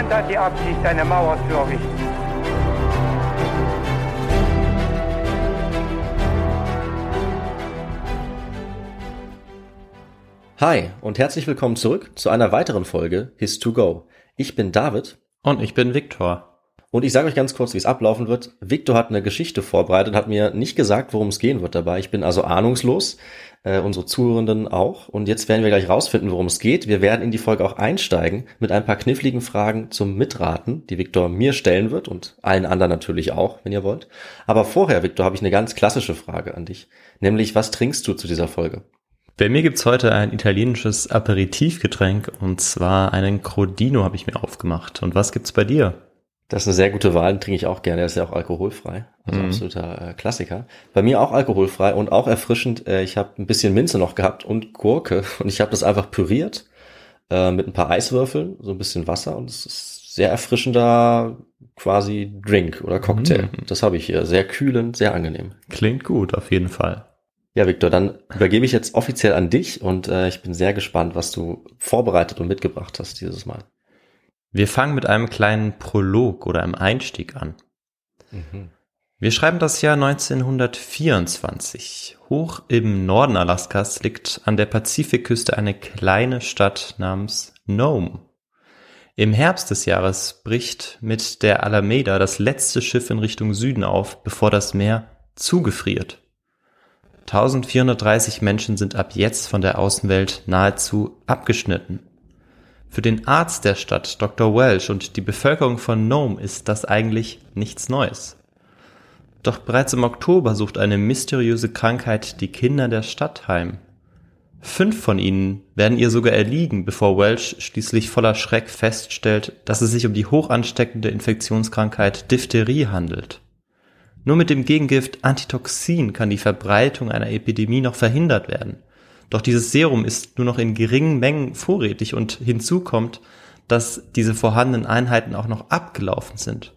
Niemand hat die Absicht, eine Mauer zu errichten. Hi und herzlich willkommen zurück zu einer weiteren Folge His2Go. Ich bin David Und ich bin Viktor. Und ich sage euch ganz kurz, wie es ablaufen wird. Victor hat eine Geschichte vorbereitet, hat mir nicht gesagt, worum es gehen wird dabei. Ich bin also ahnungslos, äh, unsere Zuhörenden auch. Und jetzt werden wir gleich rausfinden, worum es geht. Wir werden in die Folge auch einsteigen mit ein paar kniffligen Fragen zum Mitraten, die Victor mir stellen wird und allen anderen natürlich auch, wenn ihr wollt. Aber vorher, Victor, habe ich eine ganz klassische Frage an dich. Nämlich, was trinkst du zu dieser Folge? Bei mir gibt's heute ein italienisches Aperitivgetränk und zwar einen Crodino habe ich mir aufgemacht. Und was gibt's bei dir? Das ist eine sehr gute Wahl, den trinke ich auch gerne, der ist ja auch alkoholfrei. Also Mhm. absoluter äh, Klassiker. Bei mir auch alkoholfrei und auch erfrischend. Äh, ich habe ein bisschen Minze noch gehabt und Gurke und ich habe das einfach püriert äh, mit ein paar Eiswürfeln, so ein bisschen Wasser und es ist sehr erfrischender quasi Drink oder Cocktail. Mhm. Das habe ich hier. Sehr kühlend, sehr angenehm. Klingt gut, auf jeden Fall. Ja, Victor, dann übergebe ich jetzt offiziell an dich und äh, ich bin sehr gespannt, was du vorbereitet und mitgebracht hast dieses Mal. Wir fangen mit einem kleinen Prolog oder einem Einstieg an. Wir schreiben das Jahr 1924. Hoch im Norden Alaskas liegt an der Pazifikküste eine kleine Stadt namens Nome. Im Herbst des Jahres bricht mit der Alameda das letzte Schiff in Richtung Süden auf, bevor das Meer zugefriert. 1430 Menschen sind ab jetzt von der Außenwelt nahezu abgeschnitten. Für den Arzt der Stadt, Dr. Welsh, und die Bevölkerung von Nome ist das eigentlich nichts Neues. Doch bereits im Oktober sucht eine mysteriöse Krankheit die Kinder der Stadt heim. Fünf von ihnen werden ihr sogar erliegen, bevor Welsh schließlich voller Schreck feststellt, dass es sich um die hochansteckende Infektionskrankheit Diphtherie handelt. Nur mit dem Gegengift Antitoxin kann die Verbreitung einer Epidemie noch verhindert werden. Doch dieses Serum ist nur noch in geringen Mengen vorrätig und hinzu kommt, dass diese vorhandenen Einheiten auch noch abgelaufen sind.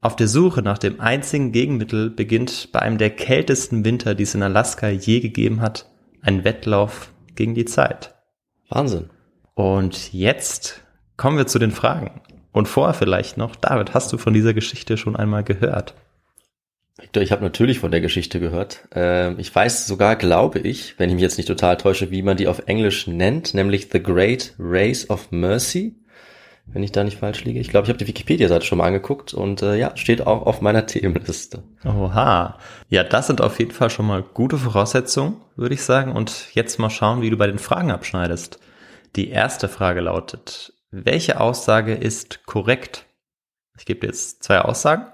Auf der Suche nach dem einzigen Gegenmittel beginnt bei einem der kältesten Winter, die es in Alaska je gegeben hat, ein Wettlauf gegen die Zeit. Wahnsinn. Und jetzt kommen wir zu den Fragen. Und vorher vielleicht noch, David, hast du von dieser Geschichte schon einmal gehört? Victor, ich habe natürlich von der Geschichte gehört. Ähm, ich weiß sogar, glaube ich, wenn ich mich jetzt nicht total täusche, wie man die auf Englisch nennt, nämlich The Great Race of Mercy. Wenn ich da nicht falsch liege. Ich glaube, ich habe die Wikipedia-Seite schon mal angeguckt und äh, ja, steht auch auf meiner Themenliste. Oha. Ja, das sind auf jeden Fall schon mal gute Voraussetzungen, würde ich sagen. Und jetzt mal schauen, wie du bei den Fragen abschneidest. Die erste Frage lautet, welche Aussage ist korrekt? Ich gebe dir jetzt zwei Aussagen.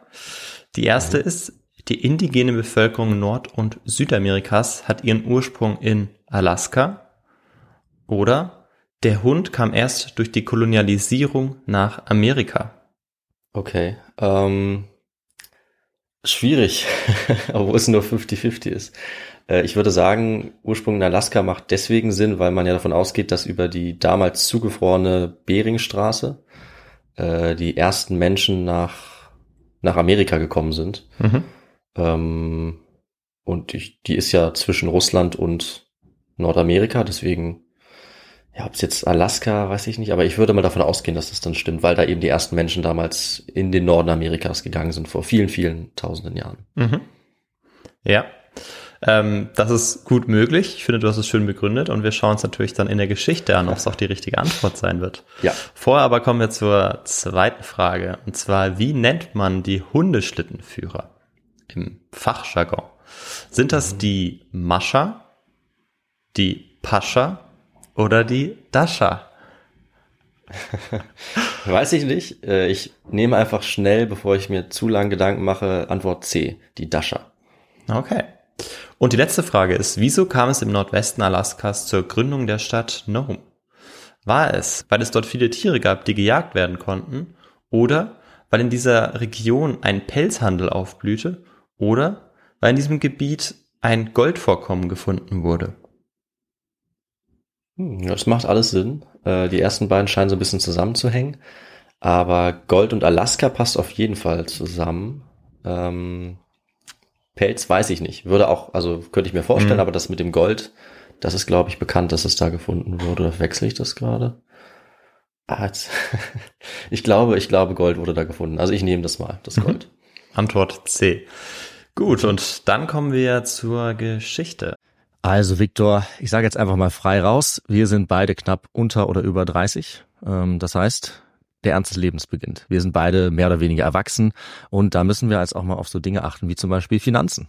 Die erste ist, die indigene Bevölkerung Nord- und Südamerikas hat ihren Ursprung in Alaska. Oder der Hund kam erst durch die Kolonialisierung nach Amerika. Okay. Ähm, schwierig, obwohl es nur 50-50 ist. Äh, ich würde sagen, Ursprung in Alaska macht deswegen Sinn, weil man ja davon ausgeht, dass über die damals zugefrorene Beringstraße äh, die ersten Menschen nach, nach Amerika gekommen sind. Mhm. Ähm, und ich, die ist ja zwischen Russland und Nordamerika, deswegen, ja, ob es jetzt Alaska, weiß ich nicht, aber ich würde mal davon ausgehen, dass das dann stimmt, weil da eben die ersten Menschen damals in den Norden Amerikas gegangen sind, vor vielen, vielen tausenden Jahren. Mhm. Ja, ähm, das ist gut möglich. Ich finde, du hast es schön begründet und wir schauen uns natürlich dann in der Geschichte an, ob es auch die richtige Antwort sein wird. Ja. Vorher aber kommen wir zur zweiten Frage und zwar, wie nennt man die Hundeschlittenführer im Fachjargon? Sind das die Mascha, die Pascha oder die Dascha? Weiß ich nicht. Äh, Ich nehme einfach schnell, bevor ich mir zu lange Gedanken mache, Antwort C, die Dasha. Okay. Und die letzte Frage ist, wieso kam es im Nordwesten Alaskas zur Gründung der Stadt Nome? War es, weil es dort viele Tiere gab, die gejagt werden konnten? Oder weil in dieser Region ein Pelzhandel aufblühte? Oder weil in diesem Gebiet ein Goldvorkommen gefunden wurde? Hm, Das macht alles Sinn. Äh, Die ersten beiden scheinen so ein bisschen zusammenzuhängen. Aber Gold und Alaska passt auf jeden Fall zusammen. Ähm, Pelz weiß ich nicht. Würde auch, also könnte ich mir vorstellen, Mhm. aber das mit dem Gold, das ist, glaube ich, bekannt, dass es da gefunden wurde. Wechsle ich das gerade? Ah, ich glaube, ich glaube, Gold wurde da gefunden. Also ich nehme das mal, das Mhm. Antwort C. Gut, und dann kommen wir zur Geschichte. Also Viktor, ich sage jetzt einfach mal frei raus, wir sind beide knapp unter oder über 30. Ähm, das heißt, der Ernst des Lebens beginnt. Wir sind beide mehr oder weniger erwachsen und da müssen wir jetzt auch mal auf so Dinge achten wie zum Beispiel Finanzen.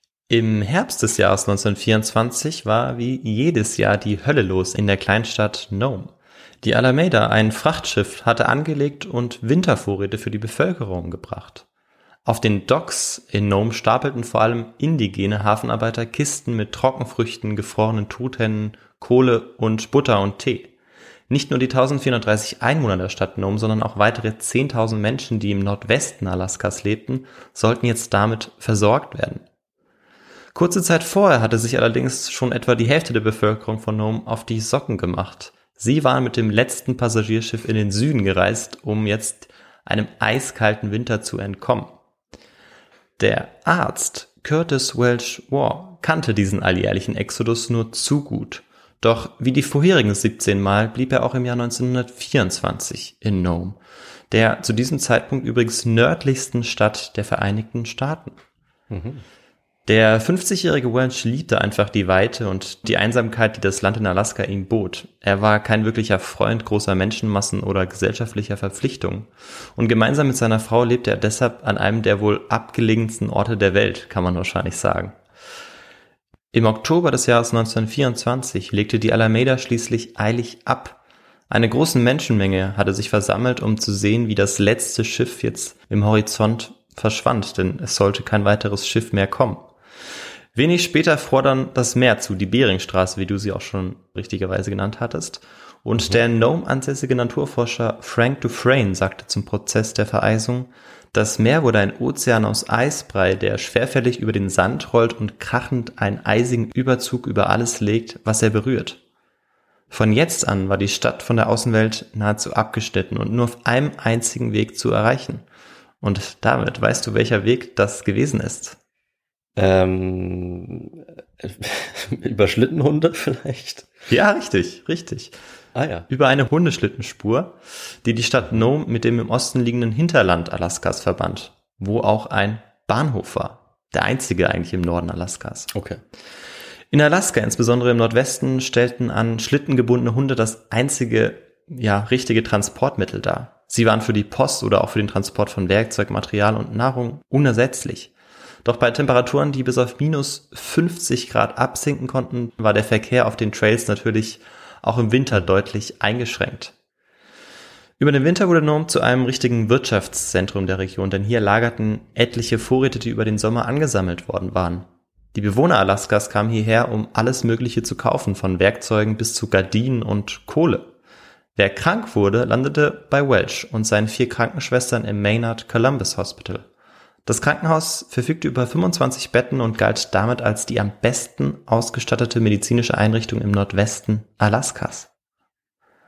Im Herbst des Jahres 1924 war wie jedes Jahr die Hölle los in der Kleinstadt Nome. Die Alameda, ein Frachtschiff, hatte angelegt und Wintervorräte für die Bevölkerung gebracht. Auf den Docks in Nome stapelten vor allem indigene Hafenarbeiter Kisten mit Trockenfrüchten, gefrorenen Truthennen, Kohle und Butter und Tee. Nicht nur die 1430 Einwohner der Stadt Nome, sondern auch weitere 10.000 Menschen, die im Nordwesten Alaskas lebten, sollten jetzt damit versorgt werden. Kurze Zeit vorher hatte sich allerdings schon etwa die Hälfte der Bevölkerung von Nome auf die Socken gemacht. Sie waren mit dem letzten Passagierschiff in den Süden gereist, um jetzt einem eiskalten Winter zu entkommen. Der Arzt Curtis Welch War kannte diesen alljährlichen Exodus nur zu gut. Doch wie die vorherigen 17 Mal blieb er auch im Jahr 1924 in Nome, der zu diesem Zeitpunkt übrigens nördlichsten Stadt der Vereinigten Staaten. Der 50-jährige Welch liebte einfach die Weite und die Einsamkeit, die das Land in Alaska ihm bot. Er war kein wirklicher Freund großer Menschenmassen oder gesellschaftlicher Verpflichtungen. Und gemeinsam mit seiner Frau lebte er deshalb an einem der wohl abgelegensten Orte der Welt, kann man wahrscheinlich sagen. Im Oktober des Jahres 1924 legte die Alameda schließlich eilig ab. Eine große Menschenmenge hatte sich versammelt, um zu sehen, wie das letzte Schiff jetzt im Horizont verschwand, denn es sollte kein weiteres Schiff mehr kommen. Wenig später fror dann das Meer zu, die Beringstraße, wie du sie auch schon richtigerweise genannt hattest. Und der in Nome ansässige Naturforscher Frank Dufresne sagte zum Prozess der Vereisung, das Meer wurde ein Ozean aus Eisbrei, der schwerfällig über den Sand rollt und krachend einen eisigen Überzug über alles legt, was er berührt. Von jetzt an war die Stadt von der Außenwelt nahezu abgeschnitten und nur auf einem einzigen Weg zu erreichen. Und damit weißt du, welcher Weg das gewesen ist. Ähm, über Schlittenhunde vielleicht? Ja, richtig, richtig. Ah ja. Über eine Hundeschlittenspur, die die Stadt Nome mit dem im Osten liegenden Hinterland Alaskas verband, wo auch ein Bahnhof war. Der einzige eigentlich im Norden Alaskas. Okay. In Alaska, insbesondere im Nordwesten, stellten an Schlitten gebundene Hunde das einzige, ja, richtige Transportmittel dar. Sie waren für die Post oder auch für den Transport von Werkzeug, Material und Nahrung unersetzlich. Doch bei Temperaturen, die bis auf minus 50 Grad absinken konnten, war der Verkehr auf den Trails natürlich auch im Winter deutlich eingeschränkt. Über den Winter wurde Nome zu einem richtigen Wirtschaftszentrum der Region, denn hier lagerten etliche Vorräte, die über den Sommer angesammelt worden waren. Die Bewohner Alaskas kamen hierher, um alles Mögliche zu kaufen, von Werkzeugen bis zu Gardinen und Kohle. Wer krank wurde, landete bei Welch und seinen vier Krankenschwestern im Maynard Columbus Hospital. Das Krankenhaus verfügte über 25 Betten und galt damit als die am besten ausgestattete medizinische Einrichtung im Nordwesten Alaskas.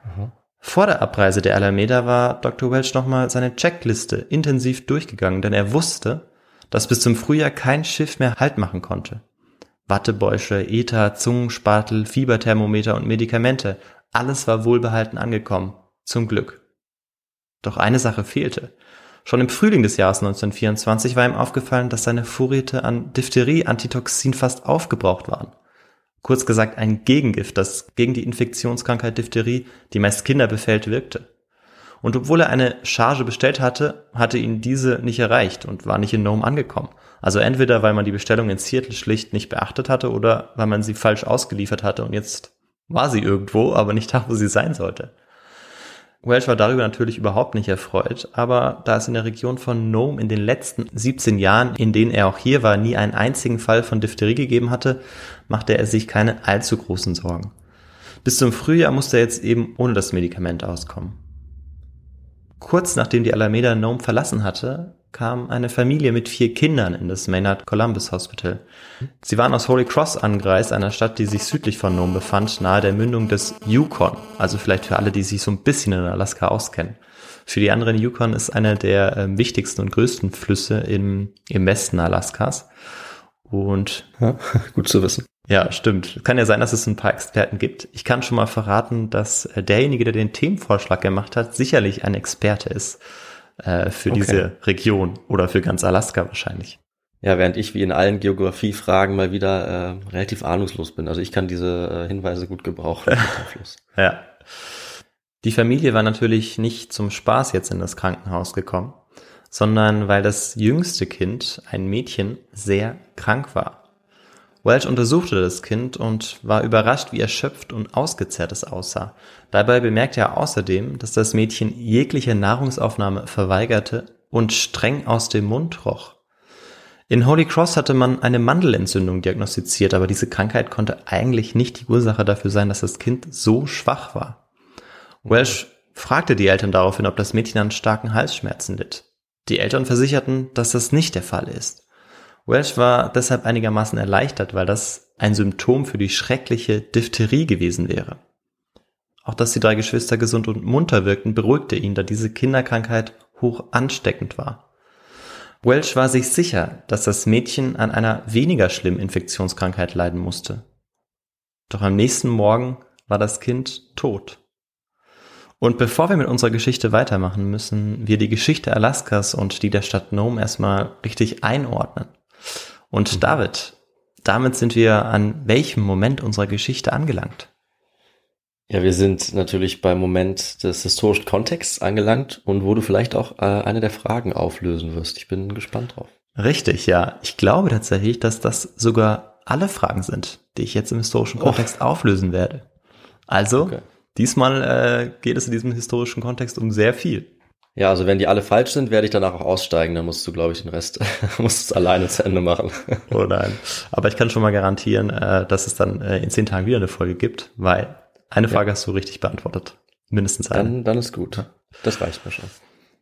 Mhm. Vor der Abreise der Alameda war Dr. Welch nochmal seine Checkliste intensiv durchgegangen, denn er wusste, dass bis zum Frühjahr kein Schiff mehr Halt machen konnte. Wattebäusche, Ether, Zungenspatel, Fieberthermometer und Medikamente, alles war wohlbehalten angekommen, zum Glück. Doch eine Sache fehlte. Schon im Frühling des Jahres 1924 war ihm aufgefallen, dass seine Vorräte an Diphtherie-Antitoxin fast aufgebraucht waren. Kurz gesagt ein Gegengift, das gegen die Infektionskrankheit Diphtherie, die meist Kinder befällt, wirkte. Und obwohl er eine Charge bestellt hatte, hatte ihn diese nicht erreicht und war nicht in Nome angekommen. Also entweder weil man die Bestellung in Seattle schlicht nicht beachtet hatte oder weil man sie falsch ausgeliefert hatte und jetzt war sie irgendwo, aber nicht da, wo sie sein sollte. Welch war darüber natürlich überhaupt nicht erfreut, aber da es in der Region von Nome in den letzten 17 Jahren, in denen er auch hier war, nie einen einzigen Fall von Diphtherie gegeben hatte, machte er sich keine allzu großen Sorgen. Bis zum Frühjahr musste er jetzt eben ohne das Medikament auskommen. Kurz nachdem die Alameda Nome verlassen hatte, kam eine Familie mit vier Kindern in das Maynard Columbus Hospital. Sie waren aus Holy Cross angereist, einer Stadt, die sich südlich von Nome befand, nahe der Mündung des Yukon. Also vielleicht für alle, die sich so ein bisschen in Alaska auskennen. Für die anderen Yukon ist einer der äh, wichtigsten und größten Flüsse im, im Westen Alaskas. Und ja, gut zu wissen. Ja, stimmt. Kann ja sein, dass es ein paar Experten gibt. Ich kann schon mal verraten, dass äh, derjenige, der den Themenvorschlag gemacht hat, sicherlich ein Experte ist äh, für okay. diese Region oder für ganz Alaska wahrscheinlich. Ja, während ich wie in allen Geografiefragen mal wieder äh, relativ ahnungslos bin. Also ich kann diese äh, Hinweise gut gebrauchen. ja. Die Familie war natürlich nicht zum Spaß jetzt in das Krankenhaus gekommen, sondern weil das jüngste Kind, ein Mädchen, sehr krank war. Welch untersuchte das Kind und war überrascht, wie erschöpft und ausgezehrt es aussah. Dabei bemerkte er außerdem, dass das Mädchen jegliche Nahrungsaufnahme verweigerte und streng aus dem Mund roch. In Holy Cross hatte man eine Mandelentzündung diagnostiziert, aber diese Krankheit konnte eigentlich nicht die Ursache dafür sein, dass das Kind so schwach war. Welsh fragte die Eltern daraufhin, ob das Mädchen an starken Halsschmerzen litt. Die Eltern versicherten, dass das nicht der Fall ist. Welsh war deshalb einigermaßen erleichtert, weil das ein Symptom für die schreckliche Diphtherie gewesen wäre. Auch dass die drei Geschwister gesund und munter wirkten, beruhigte ihn, da diese Kinderkrankheit hoch ansteckend war. Welch war sich sicher, dass das Mädchen an einer weniger schlimmen Infektionskrankheit leiden musste. Doch am nächsten Morgen war das Kind tot. Und bevor wir mit unserer Geschichte weitermachen, müssen wir die Geschichte Alaskas und die der Stadt Nome erstmal richtig einordnen. Und mhm. David, damit sind wir an welchem Moment unserer Geschichte angelangt? Ja, wir sind natürlich beim Moment des historischen Kontexts angelangt und wo du vielleicht auch äh, eine der Fragen auflösen wirst. Ich bin gespannt drauf. Richtig, ja. Ich glaube tatsächlich, dass das sogar alle Fragen sind, die ich jetzt im historischen oh. Kontext oh. auflösen werde. Also, okay. diesmal äh, geht es in diesem historischen Kontext um sehr viel. Ja, also wenn die alle falsch sind, werde ich danach auch aussteigen. Dann musst du, glaube ich, den Rest musst du alleine zu Ende machen. oh nein. Aber ich kann schon mal garantieren, äh, dass es dann äh, in zehn Tagen wieder eine Folge gibt, weil Eine Frage hast du richtig beantwortet. Mindestens eine. Dann, dann ist gut. Das reicht mir schon.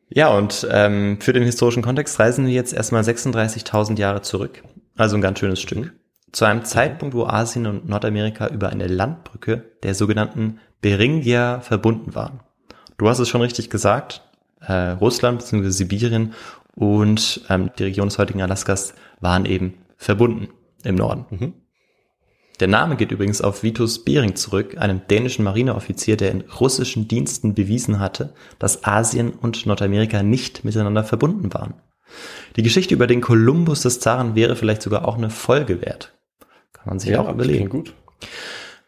Ja, und ähm, für den historischen Kontext reisen wir jetzt erstmal 36.000 Jahre zurück. Also ein ganz schönes Stück. Zu einem Zeitpunkt, wo Asien und Nordamerika über eine Landbrücke der sogenannten Beringia verbunden waren. Du hast es schon richtig gesagt. Äh, Russland bzw. Sibirien und ähm, die Region des heutigen Alaskas waren eben verbunden im Norden. Mhm. Der Name geht übrigens auf Vitus Bering zurück, einem dänischen Marineoffizier, der in russischen Diensten bewiesen hatte, dass Asien und Nordamerika nicht miteinander verbunden waren. Die Geschichte über den Kolumbus des Zaren wäre vielleicht sogar auch eine Folge wert. Kann man sich auch das überlegen. gut.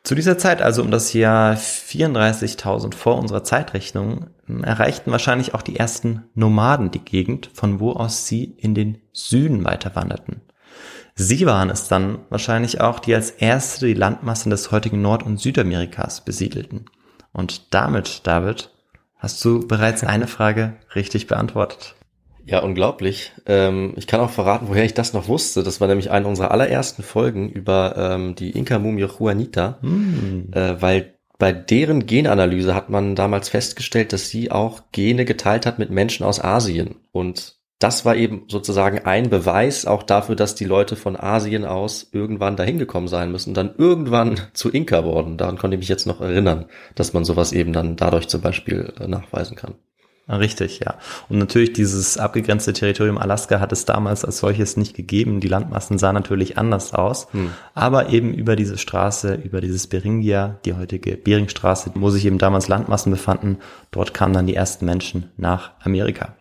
Zu dieser Zeit, also um das Jahr 34.000 vor unserer Zeitrechnung, erreichten wahrscheinlich auch die ersten Nomaden die Gegend, von wo aus sie in den Süden weiterwanderten. Sie waren es dann wahrscheinlich auch, die als erste die Landmassen des heutigen Nord- und Südamerikas besiedelten. Und damit, David, hast du bereits eine Frage richtig beantwortet. Ja, unglaublich. Ähm, ich kann auch verraten, woher ich das noch wusste. Das war nämlich eine unserer allerersten Folgen über ähm, die Inka-Mumie Juanita, äh, weil bei deren Genanalyse hat man damals festgestellt, dass sie auch Gene geteilt hat mit Menschen aus Asien. Und das war eben sozusagen ein Beweis auch dafür, dass die Leute von Asien aus irgendwann dahin gekommen sein müssen, und dann irgendwann zu Inka wurden. Daran konnte ich mich jetzt noch erinnern, dass man sowas eben dann dadurch zum Beispiel äh, nachweisen kann. Ah, Richtig, ja. Und natürlich dieses abgegrenzte Territorium Alaska hat es damals als solches nicht gegeben. Die Landmassen sahen natürlich anders aus. Aber eben über diese Straße, über dieses Beringia, die heutige Beringstraße, wo sich eben damals Landmassen befanden, dort kamen dann die ersten Menschen nach Amerika.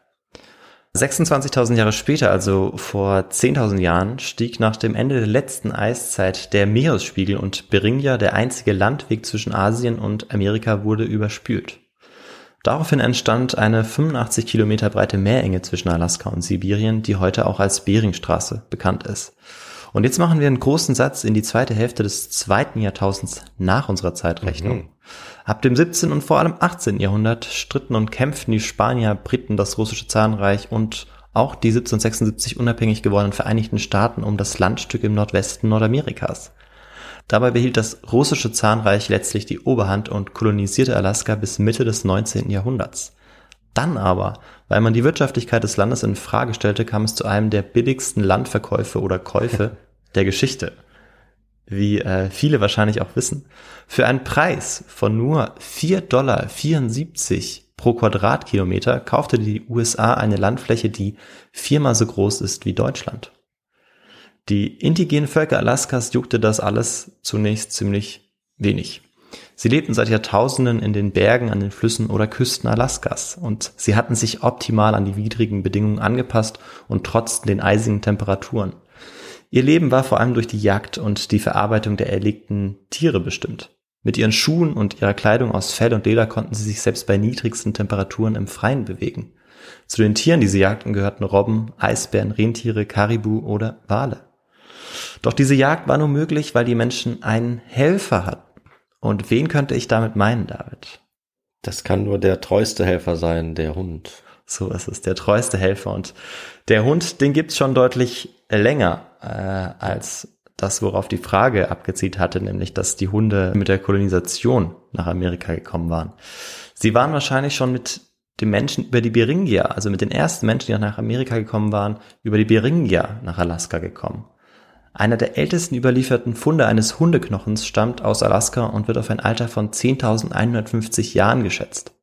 26.000 Jahre später, also vor 10.000 Jahren, stieg nach dem Ende der letzten Eiszeit der Meeresspiegel und Beringia, der einzige Landweg zwischen Asien und Amerika, wurde überspült. Daraufhin entstand eine 85 Kilometer breite Meerenge zwischen Alaska und Sibirien, die heute auch als Beringstraße bekannt ist. Und jetzt machen wir einen großen Satz in die zweite Hälfte des zweiten Jahrtausends nach unserer Zeitrechnung. Ab dem 17. und vor allem 18. Jahrhundert stritten und kämpften die Spanier, Briten, das russische Zarenreich und auch die 1776 unabhängig gewordenen Vereinigten Staaten um das Landstück im Nordwesten Nordamerikas. Dabei behielt das russische Zahnreich letztlich die Oberhand und kolonisierte Alaska bis Mitte des 19. Jahrhunderts. Dann aber, weil man die Wirtschaftlichkeit des Landes in Frage stellte, kam es zu einem der billigsten Landverkäufe oder Käufe der Geschichte. Wie äh, viele wahrscheinlich auch wissen. Für einen Preis von nur 4,74 Dollar pro Quadratkilometer kaufte die USA eine Landfläche, die viermal so groß ist wie Deutschland. Die indigenen Völker Alaskas juckte das alles zunächst ziemlich wenig. Sie lebten seit Jahrtausenden in den Bergen, an den Flüssen oder Küsten Alaskas und sie hatten sich optimal an die widrigen Bedingungen angepasst und trotzten den eisigen Temperaturen. Ihr Leben war vor allem durch die Jagd und die Verarbeitung der erlegten Tiere bestimmt. Mit ihren Schuhen und ihrer Kleidung aus Fell und Leder konnten sie sich selbst bei niedrigsten Temperaturen im Freien bewegen. Zu den Tieren, die sie jagten, gehörten Robben, Eisbären, Rentiere, Karibu oder Wale. Doch diese Jagd war nur möglich, weil die Menschen einen Helfer hatten. Und wen könnte ich damit meinen, David? Das kann nur der treueste Helfer sein, der Hund. So ist es, der treueste Helfer. Und der Hund, den gibt's schon deutlich länger äh, als das, worauf die Frage abgezielt hatte, nämlich dass die Hunde mit der Kolonisation nach Amerika gekommen waren. Sie waren wahrscheinlich schon mit den Menschen über die Beringia, also mit den ersten Menschen, die nach Amerika gekommen waren, über die Beringia nach Alaska gekommen. Einer der ältesten überlieferten Funde eines Hundeknochens stammt aus Alaska und wird auf ein Alter von 10.150 Jahren geschätzt.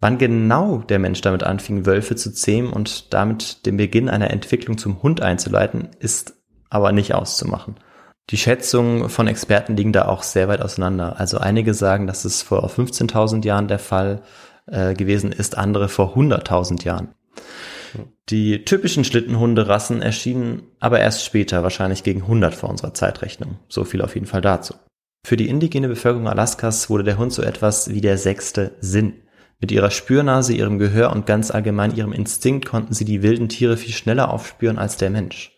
Wann genau der Mensch damit anfing, Wölfe zu zähmen und damit den Beginn einer Entwicklung zum Hund einzuleiten, ist aber nicht auszumachen. Die Schätzungen von Experten liegen da auch sehr weit auseinander. Also einige sagen, dass es vor 15.000 Jahren der Fall äh, gewesen ist, andere vor 100.000 Jahren. Die typischen Schlittenhunderassen erschienen aber erst später, wahrscheinlich gegen 100 vor unserer Zeitrechnung. So viel auf jeden Fall dazu. Für die indigene Bevölkerung Alaskas wurde der Hund so etwas wie der sechste Sinn. Mit ihrer Spürnase, ihrem Gehör und ganz allgemein ihrem Instinkt konnten sie die wilden Tiere viel schneller aufspüren als der Mensch.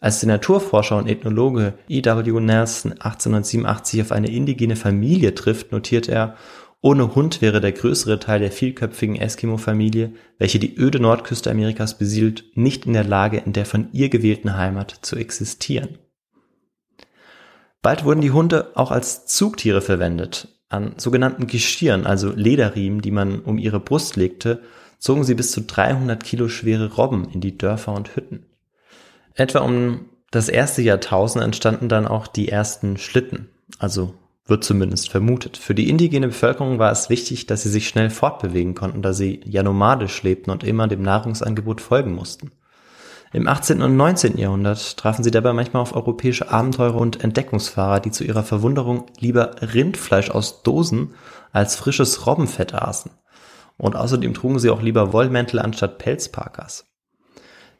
Als der Naturforscher und Ethnologe E.W. Nelson 1887 auf eine indigene Familie trifft, notiert er, ohne Hund wäre der größere Teil der vielköpfigen Eskimo-Familie, welche die öde Nordküste Amerikas besiedelt, nicht in der Lage, in der von ihr gewählten Heimat zu existieren. Bald wurden die Hunde auch als Zugtiere verwendet. An sogenannten Geschirren, also Lederriemen, die man um ihre Brust legte, zogen sie bis zu 300 Kilo schwere Robben in die Dörfer und Hütten. Etwa um das erste Jahrtausend entstanden dann auch die ersten Schlitten, also wird zumindest vermutet. Für die indigene Bevölkerung war es wichtig, dass sie sich schnell fortbewegen konnten, da sie ja nomadisch lebten und immer dem Nahrungsangebot folgen mussten. Im 18. und 19. Jahrhundert trafen sie dabei manchmal auf europäische Abenteurer und Entdeckungsfahrer, die zu ihrer Verwunderung lieber Rindfleisch aus Dosen als frisches Robbenfett aßen. Und außerdem trugen sie auch lieber Wollmäntel anstatt Pelzparkas.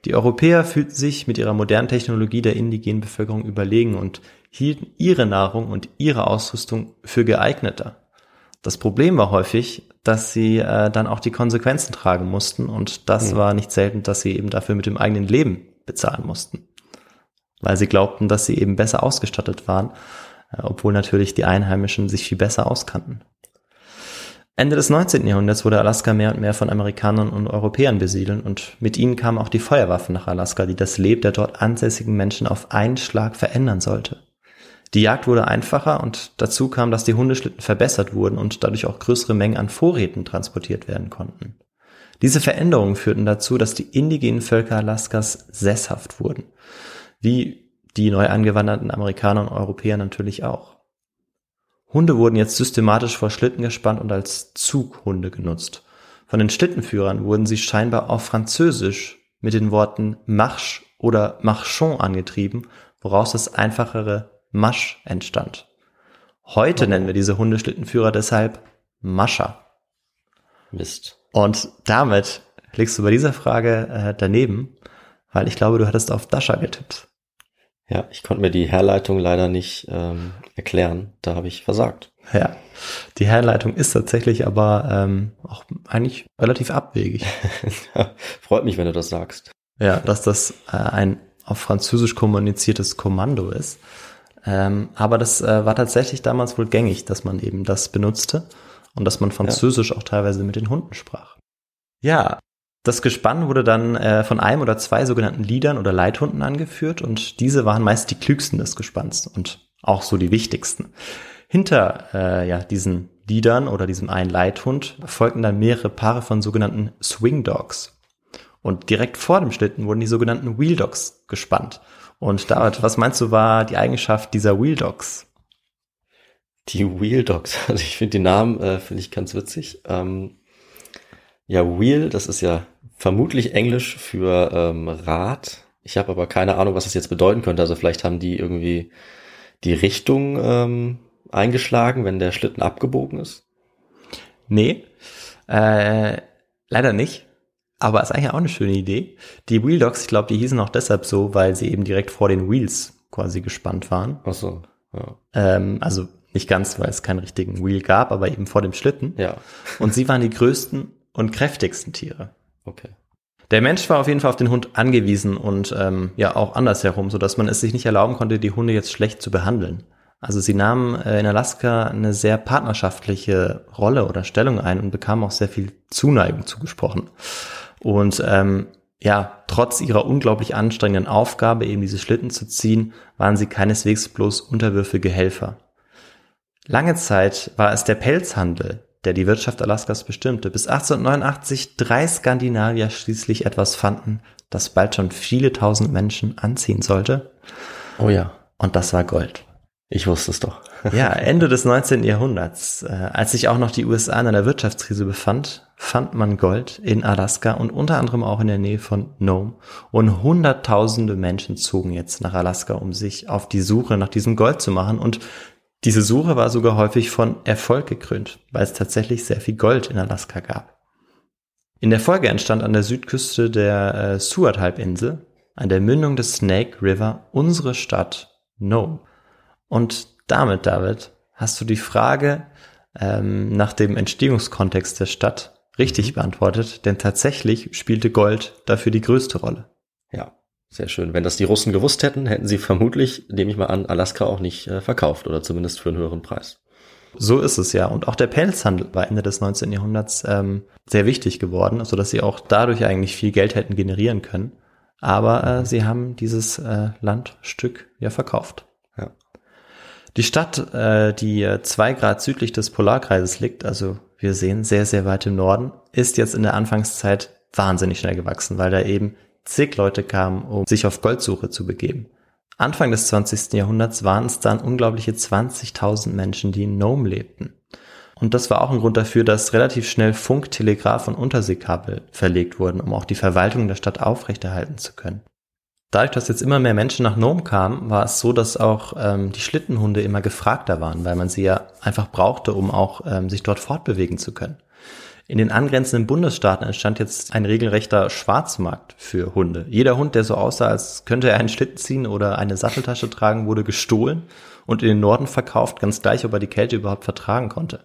Die Europäer fühlten sich mit ihrer modernen Technologie der indigenen Bevölkerung überlegen und hielten ihre Nahrung und ihre Ausrüstung für geeigneter. Das Problem war häufig, dass sie äh, dann auch die Konsequenzen tragen mussten und das mhm. war nicht selten, dass sie eben dafür mit dem eigenen Leben bezahlen mussten, weil sie glaubten, dass sie eben besser ausgestattet waren, äh, obwohl natürlich die Einheimischen sich viel besser auskannten. Ende des 19. Jahrhunderts wurde Alaska mehr und mehr von Amerikanern und Europäern besiedelt und mit ihnen kamen auch die Feuerwaffen nach Alaska, die das Leben der dort ansässigen Menschen auf einen Schlag verändern sollte. Die Jagd wurde einfacher und dazu kam, dass die Hundeschlitten verbessert wurden und dadurch auch größere Mengen an Vorräten transportiert werden konnten. Diese Veränderungen führten dazu, dass die indigenen Völker Alaskas sesshaft wurden, wie die neu angewanderten Amerikaner und Europäer natürlich auch. Hunde wurden jetzt systematisch vor Schlitten gespannt und als Zughunde genutzt. Von den Schlittenführern wurden sie scheinbar auf Französisch mit den Worten Marche oder Marchon angetrieben, woraus das einfachere Masch entstand. Heute oh. nennen wir diese Hundeschlittenführer deshalb Mascher. Mist. Und damit liegst du bei dieser Frage äh, daneben, weil ich glaube, du hattest auf Dasha getippt. Ja, ich konnte mir die Herleitung leider nicht ähm, erklären. Da habe ich versagt. Ja, die Herleitung ist tatsächlich aber ähm, auch eigentlich relativ abwegig. Freut mich, wenn du das sagst. Ja, dass das äh, ein auf Französisch kommuniziertes Kommando ist. Ähm, aber das äh, war tatsächlich damals wohl gängig, dass man eben das benutzte und dass man Französisch ja. auch teilweise mit den Hunden sprach. Ja, das Gespann wurde dann äh, von einem oder zwei sogenannten Leadern oder Leithunden angeführt und diese waren meist die klügsten des Gespanns und auch so die wichtigsten. Hinter äh, ja, diesen Leadern oder diesem einen Leithund folgten dann mehrere Paare von sogenannten Swing Dogs. Und direkt vor dem Schlitten wurden die sogenannten Wheel Dogs gespannt. Und David, was meinst du, war die Eigenschaft dieser Wheel Dogs? Die Wheel Dogs, also ich finde die Namen, äh, finde ich ganz witzig. Ähm, ja, Wheel, das ist ja vermutlich Englisch für ähm, Rad. Ich habe aber keine Ahnung, was das jetzt bedeuten könnte. Also vielleicht haben die irgendwie die Richtung ähm, eingeschlagen, wenn der Schlitten abgebogen ist. Nee, äh, leider nicht. Aber ist eigentlich auch eine schöne Idee. Die Wheel Dogs, ich glaube, die hießen auch deshalb so, weil sie eben direkt vor den Wheels quasi gespannt waren. Ach so, ja. Ähm, also nicht ganz, weil es keinen richtigen Wheel gab, aber eben vor dem Schlitten. Ja. Und sie waren die größten und kräftigsten Tiere. Okay. Der Mensch war auf jeden Fall auf den Hund angewiesen und ähm, ja auch andersherum, so dass man es sich nicht erlauben konnte, die Hunde jetzt schlecht zu behandeln. Also sie nahmen äh, in Alaska eine sehr partnerschaftliche Rolle oder Stellung ein und bekamen auch sehr viel Zuneigung zugesprochen. Und ähm, ja, trotz ihrer unglaublich anstrengenden Aufgabe, eben diese Schlitten zu ziehen, waren sie keineswegs bloß unterwürfige Helfer. Lange Zeit war es der Pelzhandel, der die Wirtschaft Alaskas bestimmte, bis 1889 drei Skandinavier schließlich etwas fanden, das bald schon viele tausend Menschen anziehen sollte. Oh ja. Und das war Gold. Ich wusste es doch. ja, Ende des 19. Jahrhunderts, äh, als sich auch noch die USA in einer Wirtschaftskrise befand, fand man Gold in Alaska und unter anderem auch in der Nähe von Nome. Und hunderttausende Menschen zogen jetzt nach Alaska, um sich auf die Suche nach diesem Gold zu machen. Und diese Suche war sogar häufig von Erfolg gekrönt, weil es tatsächlich sehr viel Gold in Alaska gab. In der Folge entstand an der Südküste der äh, Seward-Halbinsel, an der Mündung des Snake River, unsere Stadt Nome. Und damit, David, hast du die Frage ähm, nach dem Entstehungskontext der Stadt richtig mhm. beantwortet, denn tatsächlich spielte Gold dafür die größte Rolle. Ja, sehr schön. Wenn das die Russen gewusst hätten, hätten sie vermutlich, nehme ich mal an, Alaska auch nicht äh, verkauft oder zumindest für einen höheren Preis. So ist es ja. Und auch der Pelzhandel war Ende des 19. Jahrhunderts ähm, sehr wichtig geworden, so dass sie auch dadurch eigentlich viel Geld hätten generieren können. Aber äh, sie haben dieses äh, Landstück ja verkauft. Ja. Die Stadt, äh, die zwei Grad südlich des Polarkreises liegt, also wir sehen sehr, sehr weit im Norden, ist jetzt in der Anfangszeit wahnsinnig schnell gewachsen, weil da eben zig Leute kamen, um sich auf Goldsuche zu begeben. Anfang des 20. Jahrhunderts waren es dann unglaubliche 20.000 Menschen, die in Nome lebten. Und das war auch ein Grund dafür, dass relativ schnell Funk, Telegraph und Unterseekabel verlegt wurden, um auch die Verwaltung der Stadt aufrechterhalten zu können. Dadurch, dass jetzt immer mehr Menschen nach Nome kamen, war es so, dass auch ähm, die Schlittenhunde immer gefragter waren, weil man sie ja einfach brauchte, um auch ähm, sich dort fortbewegen zu können. In den angrenzenden Bundesstaaten entstand jetzt ein regelrechter Schwarzmarkt für Hunde. Jeder Hund, der so aussah, als könnte er einen Schlitten ziehen oder eine Satteltasche tragen, wurde gestohlen und in den Norden verkauft, ganz gleich, ob er die Kälte überhaupt vertragen konnte.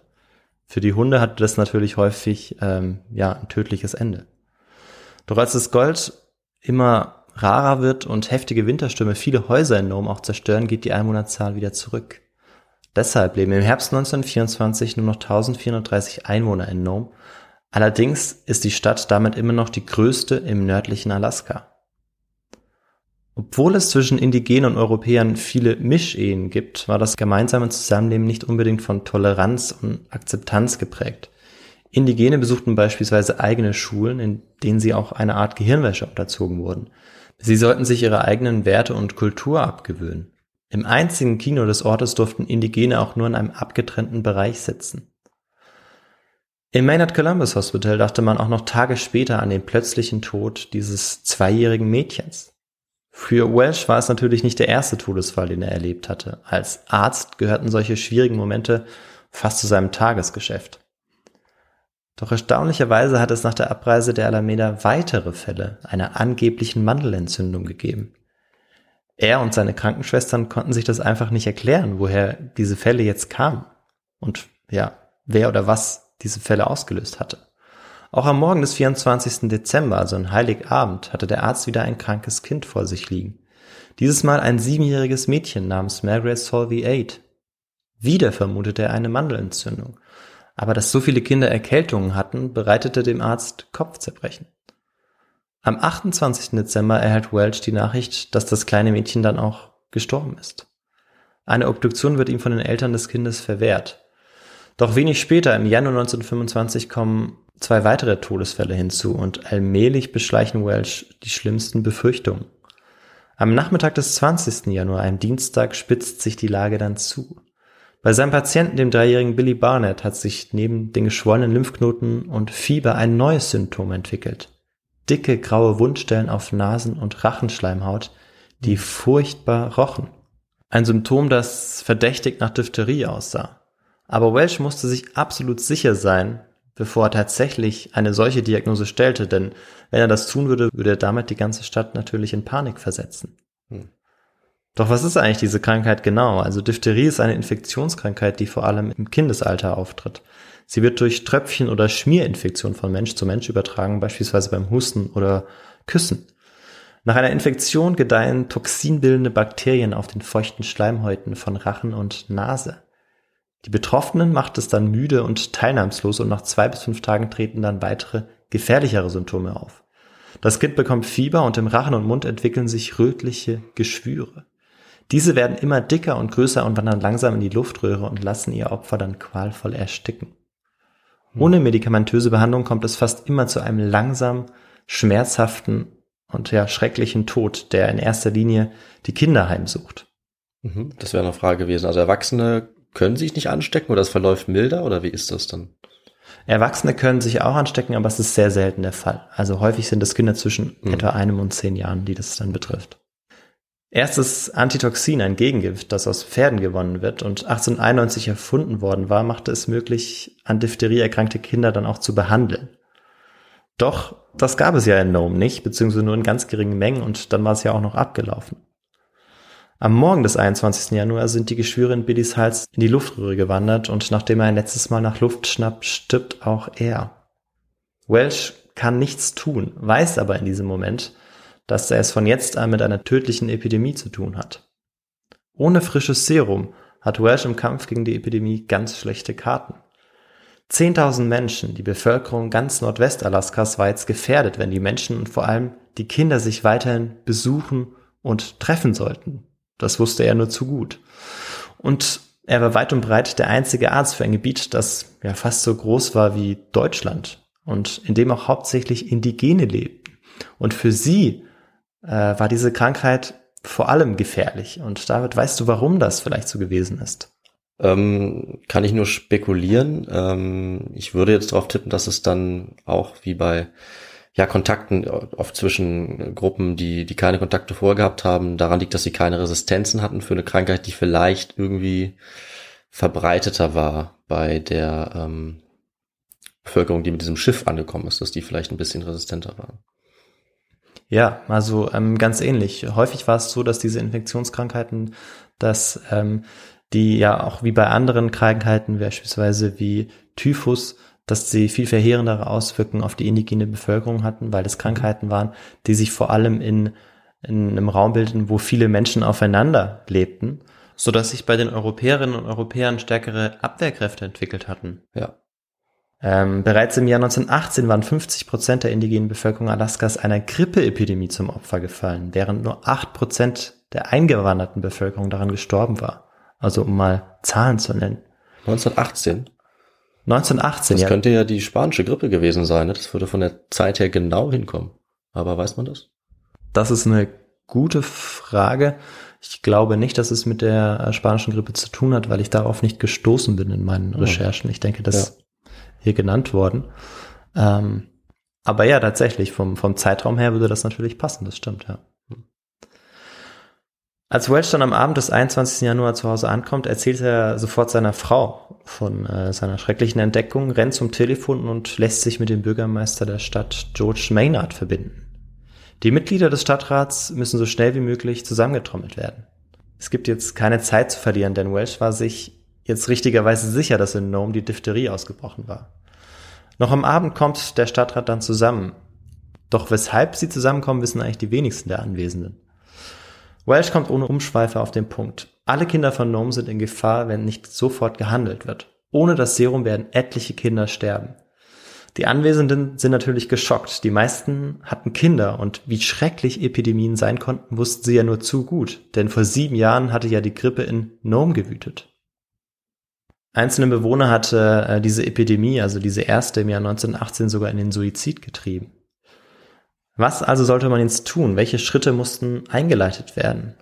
Für die Hunde hatte das natürlich häufig ähm, ja ein tödliches Ende. Doch als das Gold immer rarer wird und heftige Winterstürme viele Häuser in Nome auch zerstören, geht die Einwohnerzahl wieder zurück. Deshalb leben im Herbst 1924 nur noch 1430 Einwohner in Nome. Allerdings ist die Stadt damit immer noch die größte im nördlichen Alaska. Obwohl es zwischen Indigenen und Europäern viele Mischehen gibt, war das gemeinsame Zusammenleben nicht unbedingt von Toleranz und Akzeptanz geprägt. Indigene besuchten beispielsweise eigene Schulen, in denen sie auch eine Art Gehirnwäsche unterzogen wurden. Sie sollten sich ihre eigenen Werte und Kultur abgewöhnen. Im einzigen Kino des Ortes durften Indigene auch nur in einem abgetrennten Bereich sitzen. Im Maynard Columbus Hospital dachte man auch noch Tage später an den plötzlichen Tod dieses zweijährigen Mädchens. Für Welsh war es natürlich nicht der erste Todesfall, den er erlebt hatte. Als Arzt gehörten solche schwierigen Momente fast zu seinem Tagesgeschäft. Doch erstaunlicherweise hat es nach der Abreise der Alameda weitere Fälle einer angeblichen Mandelentzündung gegeben. Er und seine Krankenschwestern konnten sich das einfach nicht erklären, woher diese Fälle jetzt kamen und ja, wer oder was diese Fälle ausgelöst hatte. Auch am Morgen des 24. Dezember, also an Heiligabend, hatte der Arzt wieder ein krankes Kind vor sich liegen. Dieses Mal ein siebenjähriges Mädchen namens Margaret Solvey Aid. Wieder vermutete er eine Mandelentzündung. Aber dass so viele Kinder Erkältungen hatten, bereitete dem Arzt Kopfzerbrechen. Am 28. Dezember erhält Welch die Nachricht, dass das kleine Mädchen dann auch gestorben ist. Eine Obduktion wird ihm von den Eltern des Kindes verwehrt. Doch wenig später, im Januar 1925, kommen zwei weitere Todesfälle hinzu und allmählich beschleichen Welch die schlimmsten Befürchtungen. Am Nachmittag des 20. Januar, einem Dienstag, spitzt sich die Lage dann zu. Bei seinem Patienten, dem dreijährigen Billy Barnett, hat sich neben den geschwollenen Lymphknoten und Fieber ein neues Symptom entwickelt dicke graue Wundstellen auf Nasen- und Rachenschleimhaut, die furchtbar rochen. Ein Symptom, das verdächtig nach Diphtherie aussah. Aber Welsh musste sich absolut sicher sein, bevor er tatsächlich eine solche Diagnose stellte, denn wenn er das tun würde, würde er damit die ganze Stadt natürlich in Panik versetzen. Hm. Doch was ist eigentlich diese Krankheit genau? Also Diphtherie ist eine Infektionskrankheit, die vor allem im Kindesalter auftritt. Sie wird durch Tröpfchen oder Schmierinfektion von Mensch zu Mensch übertragen, beispielsweise beim Husten oder Küssen. Nach einer Infektion gedeihen toxinbildende Bakterien auf den feuchten Schleimhäuten von Rachen und Nase. Die Betroffenen macht es dann müde und teilnahmslos und nach zwei bis fünf Tagen treten dann weitere, gefährlichere Symptome auf. Das Kind bekommt Fieber und im Rachen und Mund entwickeln sich rötliche Geschwüre. Diese werden immer dicker und größer und wandern langsam in die Luftröhre und lassen ihr Opfer dann qualvoll ersticken. Ohne medikamentöse Behandlung kommt es fast immer zu einem langsam, schmerzhaften und ja schrecklichen Tod, der in erster Linie die Kinder heimsucht. Mhm, das wäre eine Frage gewesen. Also Erwachsene können sich nicht anstecken oder es verläuft milder oder wie ist das dann? Erwachsene können sich auch anstecken, aber es ist sehr selten der Fall. Also häufig sind es Kinder zwischen mhm. etwa einem und zehn Jahren, die das dann betrifft. Erstes Antitoxin, ein Gegengift, das aus Pferden gewonnen wird und 1891 erfunden worden war, machte es möglich, an Diphtherie erkrankte Kinder dann auch zu behandeln. Doch das gab es ja in Nome nicht, beziehungsweise nur in ganz geringen Mengen und dann war es ja auch noch abgelaufen. Am Morgen des 21. Januar sind die Geschwüre in Billys Hals in die Luftröhre gewandert und nachdem er ein letztes Mal nach Luft schnappt, stirbt auch er. Welsh kann nichts tun, weiß aber in diesem Moment, dass er es von jetzt an mit einer tödlichen Epidemie zu tun hat. Ohne frisches Serum hat Welsh im Kampf gegen die Epidemie ganz schlechte Karten. Zehntausend Menschen, die Bevölkerung ganz Nordwestalaskas war jetzt gefährdet, wenn die Menschen und vor allem die Kinder sich weiterhin besuchen und treffen sollten. Das wusste er nur zu gut. Und er war weit und breit der einzige Arzt für ein Gebiet, das ja fast so groß war wie Deutschland und in dem auch hauptsächlich Indigene lebten. Und für sie äh, war diese Krankheit vor allem gefährlich. Und David, weißt du, warum das vielleicht so gewesen ist? Ähm, kann ich nur spekulieren. Ähm, ich würde jetzt darauf tippen, dass es dann auch wie bei ja, Kontakten oft zwischen Gruppen, die, die keine Kontakte vorgehabt haben, daran liegt, dass sie keine Resistenzen hatten für eine Krankheit, die vielleicht irgendwie verbreiteter war bei der ähm, Bevölkerung, die mit diesem Schiff angekommen ist, dass die vielleicht ein bisschen resistenter waren. Ja, also ähm, ganz ähnlich. Häufig war es so, dass diese Infektionskrankheiten, dass ähm, die ja auch wie bei anderen Krankheiten, beispielsweise wie Typhus, dass sie viel verheerendere Auswirkungen auf die indigene Bevölkerung hatten, weil es Krankheiten waren, die sich vor allem in, in einem Raum bildeten, wo viele Menschen aufeinander lebten, so dass sich bei den Europäerinnen und Europäern stärkere Abwehrkräfte entwickelt hatten. Ja. Ähm, bereits im Jahr 1918 waren 50 Prozent der indigenen Bevölkerung Alaskas einer Grippeepidemie zum Opfer gefallen, während nur acht Prozent der eingewanderten Bevölkerung daran gestorben war. Also um mal Zahlen zu nennen. 1918? 1918, Das ja. könnte ja die spanische Grippe gewesen sein. Ne? Das würde von der Zeit her genau hinkommen. Aber weiß man das? Das ist eine gute Frage. Ich glaube nicht, dass es mit der spanischen Grippe zu tun hat, weil ich darauf nicht gestoßen bin in meinen Recherchen. Ich denke, das ist hier genannt worden. Ähm, aber ja, tatsächlich, vom, vom Zeitraum her würde das natürlich passen, das stimmt, ja. Als Welch dann am Abend des 21. Januar zu Hause ankommt, erzählt er sofort seiner Frau von äh, seiner schrecklichen Entdeckung, rennt zum Telefon und lässt sich mit dem Bürgermeister der Stadt George Maynard verbinden. Die Mitglieder des Stadtrats müssen so schnell wie möglich zusammengetrommelt werden. Es gibt jetzt keine Zeit zu verlieren, denn Welsh war sich jetzt richtigerweise sicher, dass in Nome die Diphtherie ausgebrochen war. Noch am Abend kommt der Stadtrat dann zusammen. Doch weshalb sie zusammenkommen, wissen eigentlich die wenigsten der Anwesenden. Welsh kommt ohne Umschweife auf den Punkt. Alle Kinder von Nome sind in Gefahr, wenn nicht sofort gehandelt wird. Ohne das Serum werden etliche Kinder sterben. Die Anwesenden sind natürlich geschockt. Die meisten hatten Kinder und wie schrecklich Epidemien sein konnten, wussten sie ja nur zu gut, denn vor sieben Jahren hatte ja die Grippe in Nome gewütet. Einzelne Bewohner hatte äh, diese Epidemie, also diese erste im Jahr 1918 sogar in den Suizid getrieben. Was also sollte man jetzt tun? Welche Schritte mussten eingeleitet werden?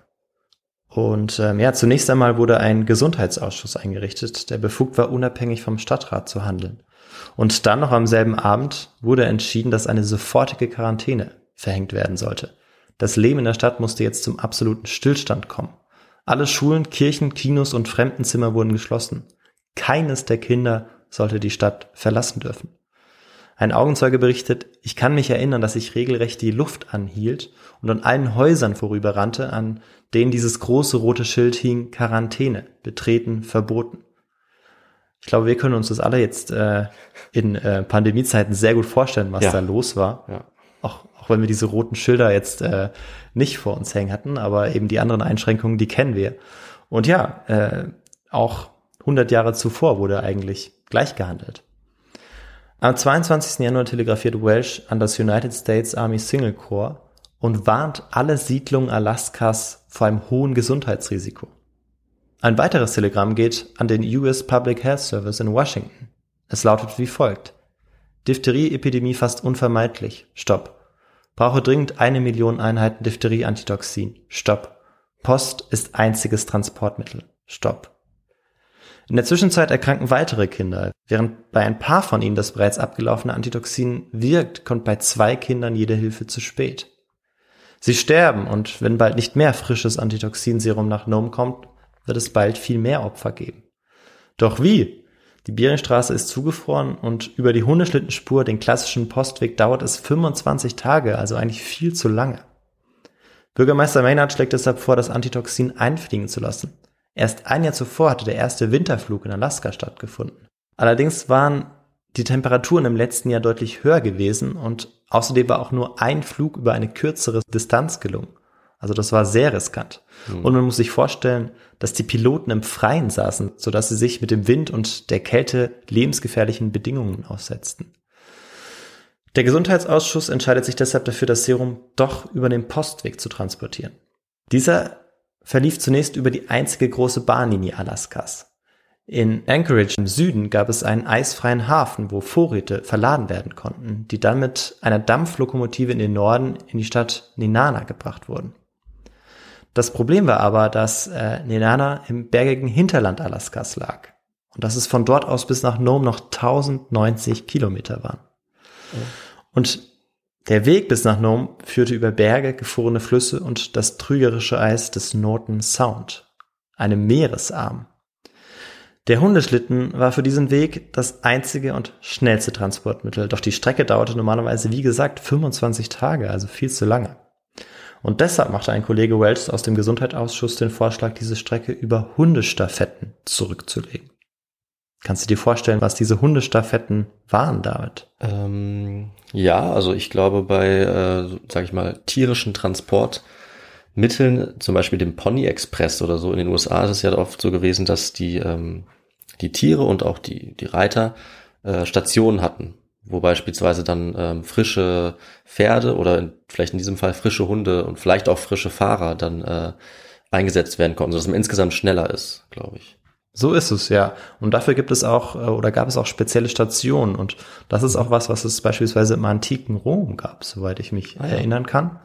Und ähm, ja, zunächst einmal wurde ein Gesundheitsausschuss eingerichtet, der befugt war, unabhängig vom Stadtrat zu handeln. Und dann noch am selben Abend wurde entschieden, dass eine sofortige Quarantäne verhängt werden sollte. Das Leben in der Stadt musste jetzt zum absoluten Stillstand kommen. Alle Schulen, Kirchen, Kinos und Fremdenzimmer wurden geschlossen. Keines der Kinder sollte die Stadt verlassen dürfen. Ein Augenzeuge berichtet, ich kann mich erinnern, dass ich regelrecht die Luft anhielt und an allen Häusern vorüberrannte, an denen dieses große rote Schild hing, Quarantäne, betreten, verboten. Ich glaube, wir können uns das alle jetzt äh, in äh, Pandemiezeiten sehr gut vorstellen, was Ja. da los war. Ja. Auch, auch wenn wir diese roten Schilder jetzt äh, nicht vor uns hängen hatten, aber eben die anderen Einschränkungen, die kennen wir. Und ja, äh, auch 100 Jahre zuvor wurde eigentlich gleich gehandelt. Am 22. Januar telegrafiert Welsh an das United States Army Single Corps und warnt alle Siedlungen Alaskas vor einem hohen Gesundheitsrisiko. Ein weiteres Telegramm geht an den US Public Health Service in Washington. Es lautet wie folgt. Diphtherie-Epidemie fast unvermeidlich. Stopp. Brauche dringend eine Million Einheiten Diphtherie-Antitoxin. Stopp. Post ist einziges Transportmittel. Stopp. In der Zwischenzeit erkranken weitere Kinder. Während bei ein paar von ihnen das bereits abgelaufene Antitoxin wirkt, kommt bei zwei Kindern jede Hilfe zu spät. Sie sterben und wenn bald nicht mehr frisches Antitoxinserum nach Nome kommt, wird es bald viel mehr Opfer geben. Doch wie? Die Beringstraße ist zugefroren und über die Hundeschlittenspur, den klassischen Postweg, dauert es 25 Tage, also eigentlich viel zu lange. Bürgermeister Maynard schlägt deshalb vor, das Antitoxin einfliegen zu lassen. Erst ein Jahr zuvor hatte der erste Winterflug in Alaska stattgefunden. Allerdings waren die Temperaturen im letzten Jahr deutlich höher gewesen und außerdem war auch nur ein Flug über eine kürzere Distanz gelungen. Also das war sehr riskant. Und man muss sich vorstellen, dass die Piloten im Freien saßen, sodass sie sich mit dem Wind und der Kälte lebensgefährlichen Bedingungen aussetzten. Der Gesundheitsausschuss entscheidet sich deshalb dafür, das Serum doch über den Postweg zu transportieren. Dieser verlief zunächst über die einzige große Bahnlinie Alaskas. In Anchorage im Süden gab es einen eisfreien Hafen, wo Vorräte verladen werden konnten, die dann mit einer Dampflokomotive in den Norden in die Stadt Nenana gebracht wurden. Das Problem war aber, dass äh, Nenana im bergigen Hinterland Alaskas lag und dass es von dort aus bis nach Nome noch 1090 Kilometer waren. Und der Weg bis nach Nome führte über Berge, gefrorene Flüsse und das trügerische Eis des Norton Sound, einem Meeresarm. Der Hundeschlitten war für diesen Weg das einzige und schnellste Transportmittel, doch die Strecke dauerte normalerweise, wie gesagt, 25 Tage, also viel zu lange. Und deshalb machte ein Kollege Welch aus dem Gesundheitsausschuss den Vorschlag, diese Strecke über Hundestafetten zurückzulegen. Kannst du dir vorstellen, was diese Hundestafetten waren, David? Ähm, ja, also ich glaube bei, äh, sag ich mal, tierischen Transportmitteln, zum Beispiel dem Pony Express oder so in den USA, ist es ja oft so gewesen, dass die, ähm, die Tiere und auch die, die Reiter äh, Stationen hatten, wo beispielsweise dann ähm, frische Pferde oder in, vielleicht in diesem Fall frische Hunde und vielleicht auch frische Fahrer dann äh, eingesetzt werden konnten, sodass man insgesamt schneller ist, glaube ich. So ist es, ja. Und dafür gibt es auch, äh, oder gab es auch spezielle Stationen. Und das ist auch was, was es beispielsweise im antiken Rom gab, soweit ich mich ah, ja. erinnern kann.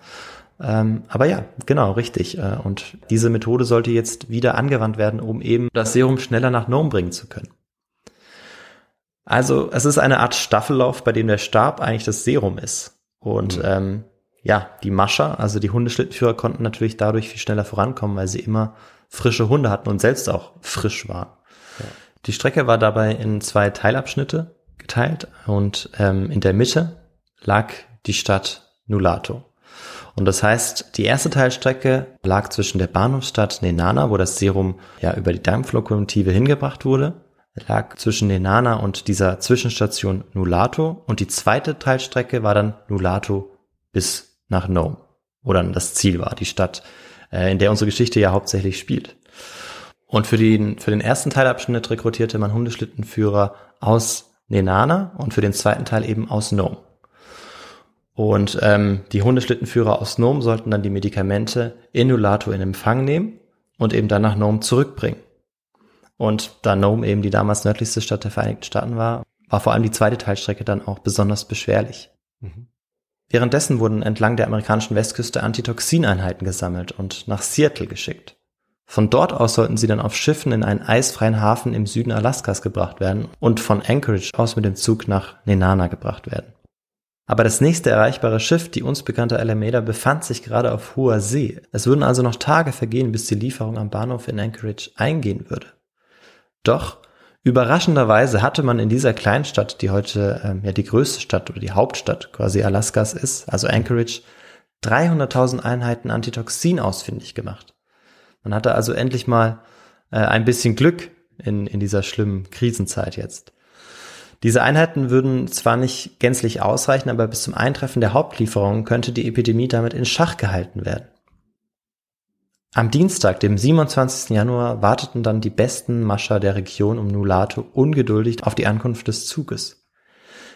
Ähm, aber ja, genau, richtig. Äh, und diese Methode sollte jetzt wieder angewandt werden, um eben das Serum schneller nach Nome bringen zu können. Also es ist eine Art Staffellauf, bei dem der Stab eigentlich das Serum ist. Und mhm. ähm, ja, die Mascher, also die Hundeschlittenführer, konnten natürlich dadurch viel schneller vorankommen, weil sie immer frische Hunde hatten und selbst auch frisch waren. Ja. Die Strecke war dabei in zwei Teilabschnitte geteilt und ähm, in der Mitte lag die Stadt Nulato. Und das heißt, die erste Teilstrecke lag zwischen der Bahnhofsstadt Nenana, wo das Serum ja über die Dampflokomotive hingebracht wurde, lag zwischen Nenana und dieser Zwischenstation Nulato und die zweite Teilstrecke war dann Nulato bis nach Nome, wo dann das Ziel war, die Stadt äh, in der unsere Geschichte ja hauptsächlich spielt. Und für den, für den ersten Teilabschnitt rekrutierte man Hundeschlittenführer aus Nenana und für den zweiten Teil eben aus Nome. Und ähm, die Hundeschlittenführer aus Nome sollten dann die Medikamente in Nulato in Empfang nehmen und eben dann nach Nome zurückbringen. Und da Nome eben die damals nördlichste Stadt der Vereinigten Staaten war, war vor allem die zweite Teilstrecke dann auch besonders beschwerlich. Mhm. Währenddessen wurden entlang der amerikanischen Westküste Antitoxineinheiten gesammelt und nach Seattle geschickt. Von dort aus sollten sie dann auf Schiffen in einen eisfreien Hafen im Süden Alaskas gebracht werden und von Anchorage aus mit dem Zug nach Nenana gebracht werden. Aber das nächste erreichbare Schiff, die uns bekannte Alameda, befand sich gerade auf hoher See. Es würden also noch Tage vergehen, bis die Lieferung am Bahnhof in Anchorage eingehen würde. Doch Überraschenderweise hatte man in dieser Kleinstadt, die heute ähm, ja die größte Stadt oder die Hauptstadt quasi Alaskas ist, also Anchorage, 300.000 Einheiten Antitoxin ausfindig gemacht. Man hatte also endlich mal äh, ein bisschen Glück in, in dieser schlimmen Krisenzeit jetzt. Diese Einheiten würden zwar nicht gänzlich ausreichen, aber bis zum Eintreffen der Hauptlieferung könnte die Epidemie damit in Schach gehalten werden. Am Dienstag, dem 27. Januar, warteten dann die besten Mascher der Region um Nulato ungeduldig auf die Ankunft des Zuges.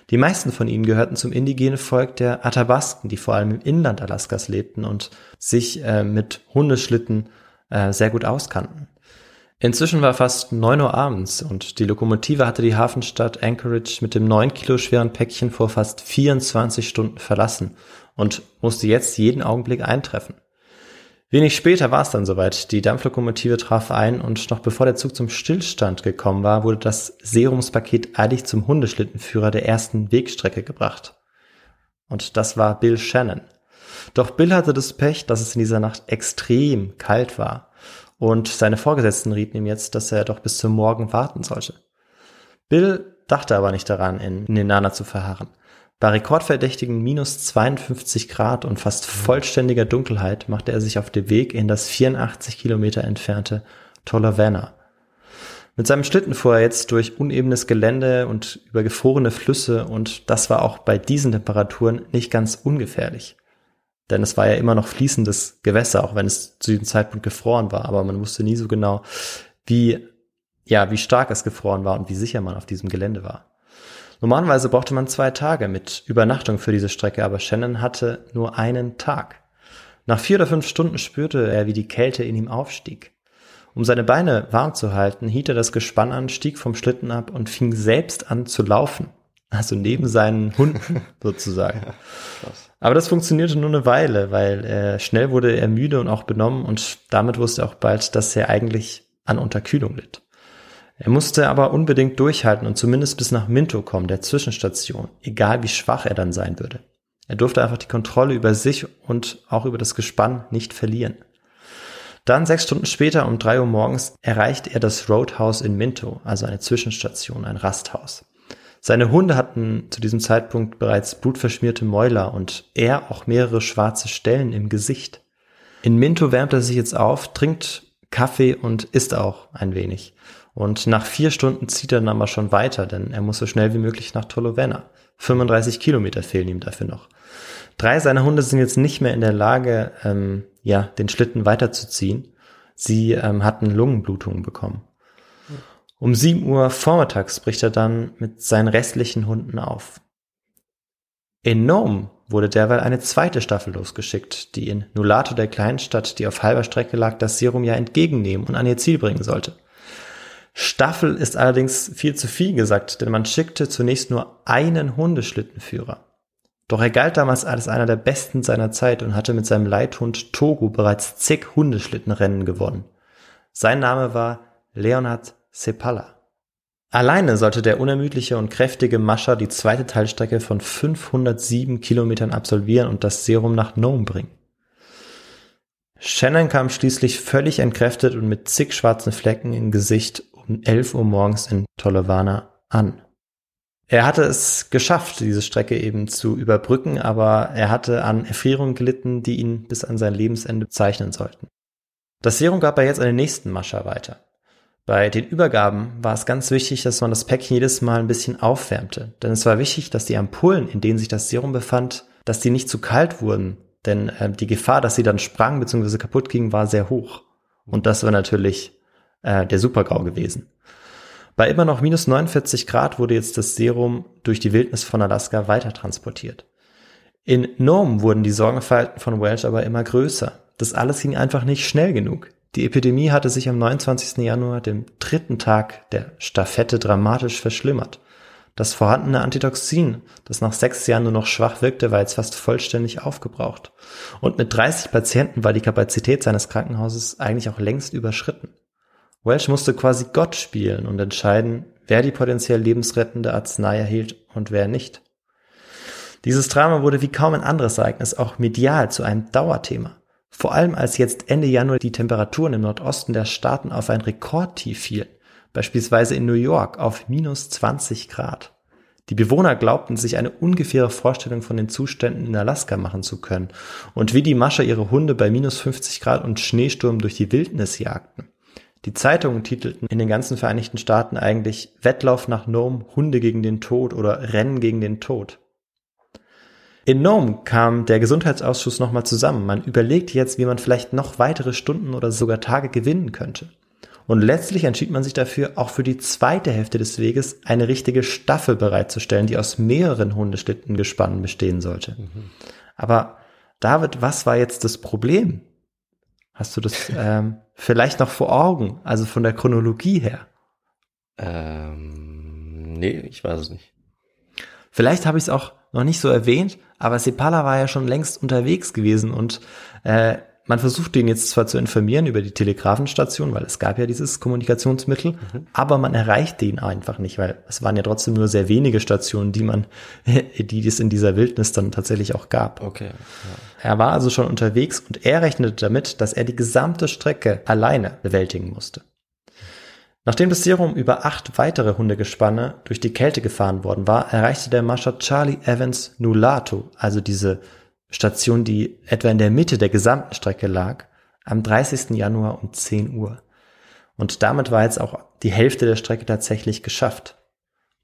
Die meisten von ihnen gehörten zum indigenen Volk der Athabasken, die vor allem im Inland Alaskas lebten und sich äh, mit Hundeschlitten äh, sehr gut auskannten. Inzwischen war fast neun Uhr abends und die Lokomotive hatte die Hafenstadt Anchorage mit dem neun Kilo schweren Päckchen vor fast 24 Stunden verlassen und musste jetzt jeden Augenblick eintreffen. Wenig später war es dann soweit. Die Dampflokomotive traf ein und noch bevor der Zug zum Stillstand gekommen war, wurde das Serumspaket eilig zum Hundeschlittenführer der ersten Wegstrecke gebracht. Und das war Bill Shannon. Doch Bill hatte das Pech, dass es in dieser Nacht extrem kalt war. Und seine Vorgesetzten rieten ihm jetzt, dass er doch bis zum Morgen warten sollte. Bill dachte aber nicht daran, in Nenana zu verharren. Bei rekordverdächtigen minus 52 Grad und fast vollständiger Dunkelheit machte er sich auf den Weg in das 84 Kilometer entfernte Tolavana. Mit seinem Schlitten fuhr er jetzt durch unebenes Gelände und über gefrorene Flüsse und das war auch bei diesen Temperaturen nicht ganz ungefährlich. Denn es war ja immer noch fließendes Gewässer, auch wenn es zu diesem Zeitpunkt gefroren war, aber man wusste nie so genau, wie, ja, wie stark es gefroren war und wie sicher man auf diesem Gelände war. Normalerweise brauchte man zwei Tage mit Übernachtung für diese Strecke, aber Shannon hatte nur einen Tag. Nach vier oder fünf Stunden spürte er, wie die Kälte in ihm aufstieg. Um seine Beine warm zu halten, hielt er das Gespann an, stieg vom Schlitten ab und fing selbst an zu laufen. Also neben seinen Hunden sozusagen. Aber das funktionierte nur eine Weile, weil äh, schnell wurde er müde und auch benommen und damit wusste er auch bald, dass er eigentlich an Unterkühlung litt. Er musste aber unbedingt durchhalten und zumindest bis nach Minto kommen, der Zwischenstation, egal wie schwach er dann sein würde. Er durfte einfach die Kontrolle über sich und auch über das Gespann nicht verlieren. Dann sechs Stunden später um drei Uhr morgens erreicht er das Roadhouse in Minto, also eine Zwischenstation, ein Rasthaus. Seine Hunde hatten zu diesem Zeitpunkt bereits blutverschmierte Mäuler und er auch mehrere schwarze Stellen im Gesicht. In Minto wärmt er sich jetzt auf, trinkt Kaffee und isst auch ein wenig. Und nach vier Stunden zieht er dann aber schon weiter, denn er muss so schnell wie möglich nach Tolovena. 35 Kilometer fehlen ihm dafür noch. Drei seiner Hunde sind jetzt nicht mehr in der Lage, ähm, ja, den Schlitten weiterzuziehen. Sie ähm, hatten Lungenblutungen bekommen. Um 7 Uhr vormittags bricht er dann mit seinen restlichen Hunden auf. In Nome wurde derweil eine zweite Staffel losgeschickt, die in Nulato der Kleinstadt, die auf halber Strecke lag, das Serum ja entgegennehmen und an ihr Ziel bringen sollte. Staffel ist allerdings viel zu viel gesagt, denn man schickte zunächst nur einen Hundeschlittenführer. Doch er galt damals als einer der besten seiner Zeit und hatte mit seinem Leithund Togo bereits zig Hundeschlittenrennen gewonnen. Sein Name war Leonhard Sepala. Alleine sollte der unermüdliche und kräftige Mascher die zweite Teilstrecke von 507 Kilometern absolvieren und das Serum nach Nome bringen. Shannon kam schließlich völlig entkräftet und mit zig schwarzen Flecken im Gesicht um 11 Uhr morgens in Tolovana an. Er hatte es geschafft, diese Strecke eben zu überbrücken, aber er hatte an Erfrierungen gelitten, die ihn bis an sein Lebensende zeichnen sollten. Das Serum gab er jetzt an den nächsten Mascher weiter. Bei den Übergaben war es ganz wichtig, dass man das Päckchen jedes Mal ein bisschen aufwärmte. Denn es war wichtig, dass die Ampullen, in denen sich das Serum befand, dass die nicht zu kalt wurden. Denn äh, die Gefahr, dass sie dann sprangen bzw. kaputt gingen, war sehr hoch. Und das war natürlich äh, der Supergau gewesen. Bei immer noch minus 49 Grad wurde jetzt das Serum durch die Wildnis von Alaska weiter transportiert. In Nome wurden die Sorgenfalten von Welch aber immer größer. Das alles ging einfach nicht schnell genug. Die Epidemie hatte sich am 29. Januar, dem dritten Tag der Staffette, dramatisch verschlimmert. Das vorhandene Antitoxin, das nach sechs Jahren nur noch schwach wirkte, war jetzt fast vollständig aufgebraucht. Und mit 30 Patienten war die Kapazität seines Krankenhauses eigentlich auch längst überschritten. Welsh musste quasi Gott spielen und entscheiden, wer die potenziell lebensrettende Arznei erhielt und wer nicht. Dieses Drama wurde wie kaum ein anderes Ereignis auch medial zu einem Dauerthema. Vor allem als jetzt Ende Januar die Temperaturen im Nordosten der Staaten auf ein Rekordtief fielen, beispielsweise in New York auf minus 20 Grad. Die Bewohner glaubten sich eine ungefähre Vorstellung von den Zuständen in Alaska machen zu können und wie die Mascher ihre Hunde bei minus 50 Grad und Schneesturm durch die Wildnis jagten. Die Zeitungen titelten in den ganzen Vereinigten Staaten eigentlich Wettlauf nach Nome, Hunde gegen den Tod oder Rennen gegen den Tod. In Nome kam der Gesundheitsausschuss nochmal zusammen. Man überlegt jetzt, wie man vielleicht noch weitere Stunden oder sogar Tage gewinnen könnte. Und letztlich entschied man sich dafür, auch für die zweite Hälfte des Weges eine richtige Staffel bereitzustellen, die aus mehreren Hundeschlittengespannen bestehen sollte. Mhm. Aber David, was war jetzt das Problem? Hast du das ähm, vielleicht noch vor Augen, also von der Chronologie her? Ähm, nee, ich weiß es nicht. Vielleicht habe ich es auch noch nicht so erwähnt, aber Sepala war ja schon längst unterwegs gewesen und äh, man versucht ihn jetzt zwar zu informieren über die Telegrafenstation, weil es gab ja dieses Kommunikationsmittel, mhm. aber man erreichte ihn einfach nicht, weil es waren ja trotzdem nur sehr wenige Stationen, die man, die es in dieser Wildnis dann tatsächlich auch gab. Okay. Ja. Er war also schon unterwegs und er rechnete damit, dass er die gesamte Strecke alleine bewältigen musste. Nachdem das Serum über acht weitere Hundegespanne durch die Kälte gefahren worden war, erreichte der Mascher Charlie Evans Nulato, also diese Station, die etwa in der Mitte der gesamten Strecke lag, am 30. Januar um 10 Uhr. Und damit war jetzt auch die Hälfte der Strecke tatsächlich geschafft.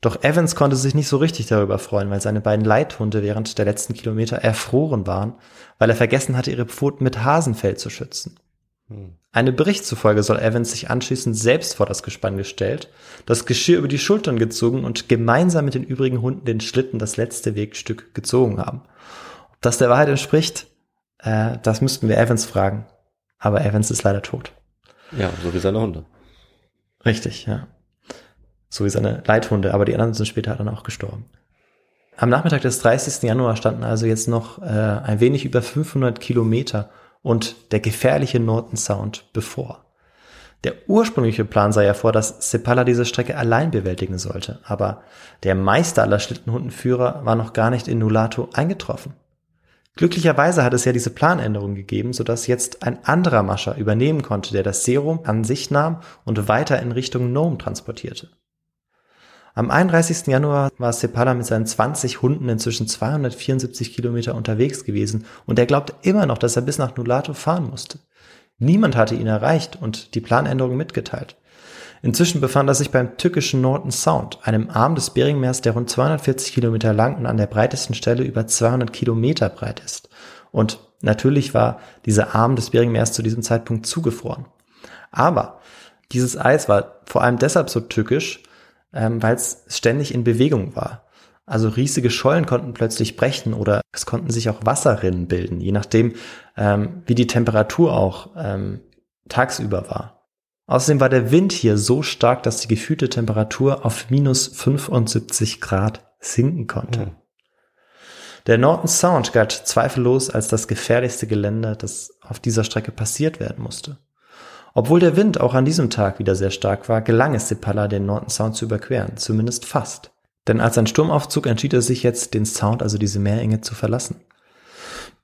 Doch Evans konnte sich nicht so richtig darüber freuen, weil seine beiden Leithunde während der letzten Kilometer erfroren waren, weil er vergessen hatte, ihre Pfoten mit Hasenfell zu schützen. Eine Bericht zufolge soll Evans sich anschließend selbst vor das Gespann gestellt, das Geschirr über die Schultern gezogen und gemeinsam mit den übrigen Hunden den Schlitten das letzte Wegstück gezogen haben. Ob das der Wahrheit entspricht, Äh, das müssten wir Evans fragen. Aber Evans ist leider tot. Ja, so wie seine Hunde. Richtig, ja. So wie seine Leithunde, aber die anderen sind später dann auch gestorben. Am Nachmittag des 30. Januar standen also jetzt noch äh, ein wenig über 500 Kilometer und der gefährliche Norton Sound bevor. Der ursprüngliche Plan sah ja vor, dass Sepala diese Strecke allein bewältigen sollte, aber der Meister aller Schlittenhundenführer war noch gar nicht in Nulato eingetroffen. Glücklicherweise hat es ja diese Planänderung gegeben, sodass jetzt ein anderer Mascher übernehmen konnte, der das Serum an sich nahm und weiter in Richtung Nome transportierte. Am 31. Januar war Sepala mit seinen 20 Hunden inzwischen 274 Kilometer unterwegs gewesen und er glaubt immer noch, dass er bis nach Nulato fahren musste. Niemand hatte ihn erreicht und die Planänderung mitgeteilt. Inzwischen befand er sich beim tückischen Norton Sound, einem Arm des Beringmeers, der rund 240 Kilometer lang und an der breitesten Stelle über 200 Kilometer breit ist. Und natürlich war dieser Arm des Beringmeers zu diesem Zeitpunkt zugefroren. Aber dieses Eis war vor allem deshalb so tückisch, ähm, weil es ständig in Bewegung war. Also riesige Schollen konnten plötzlich brechen oder es konnten sich auch Wasserrinnen bilden, je nachdem, ähm, wie die Temperatur auch ähm, tagsüber war. Außerdem war der Wind hier so stark, dass die gefühlte Temperatur auf minus 75 Grad sinken konnte. Mhm. Der Norton Sound galt zweifellos als das gefährlichste Gelände, das auf dieser Strecke passiert werden musste. Obwohl der Wind auch an diesem Tag wieder sehr stark war, gelang es Sepala, den Norton Sound zu überqueren, zumindest fast. Denn als ein Sturmaufzug entschied er sich jetzt, den Sound, also diese Meerenge, zu verlassen.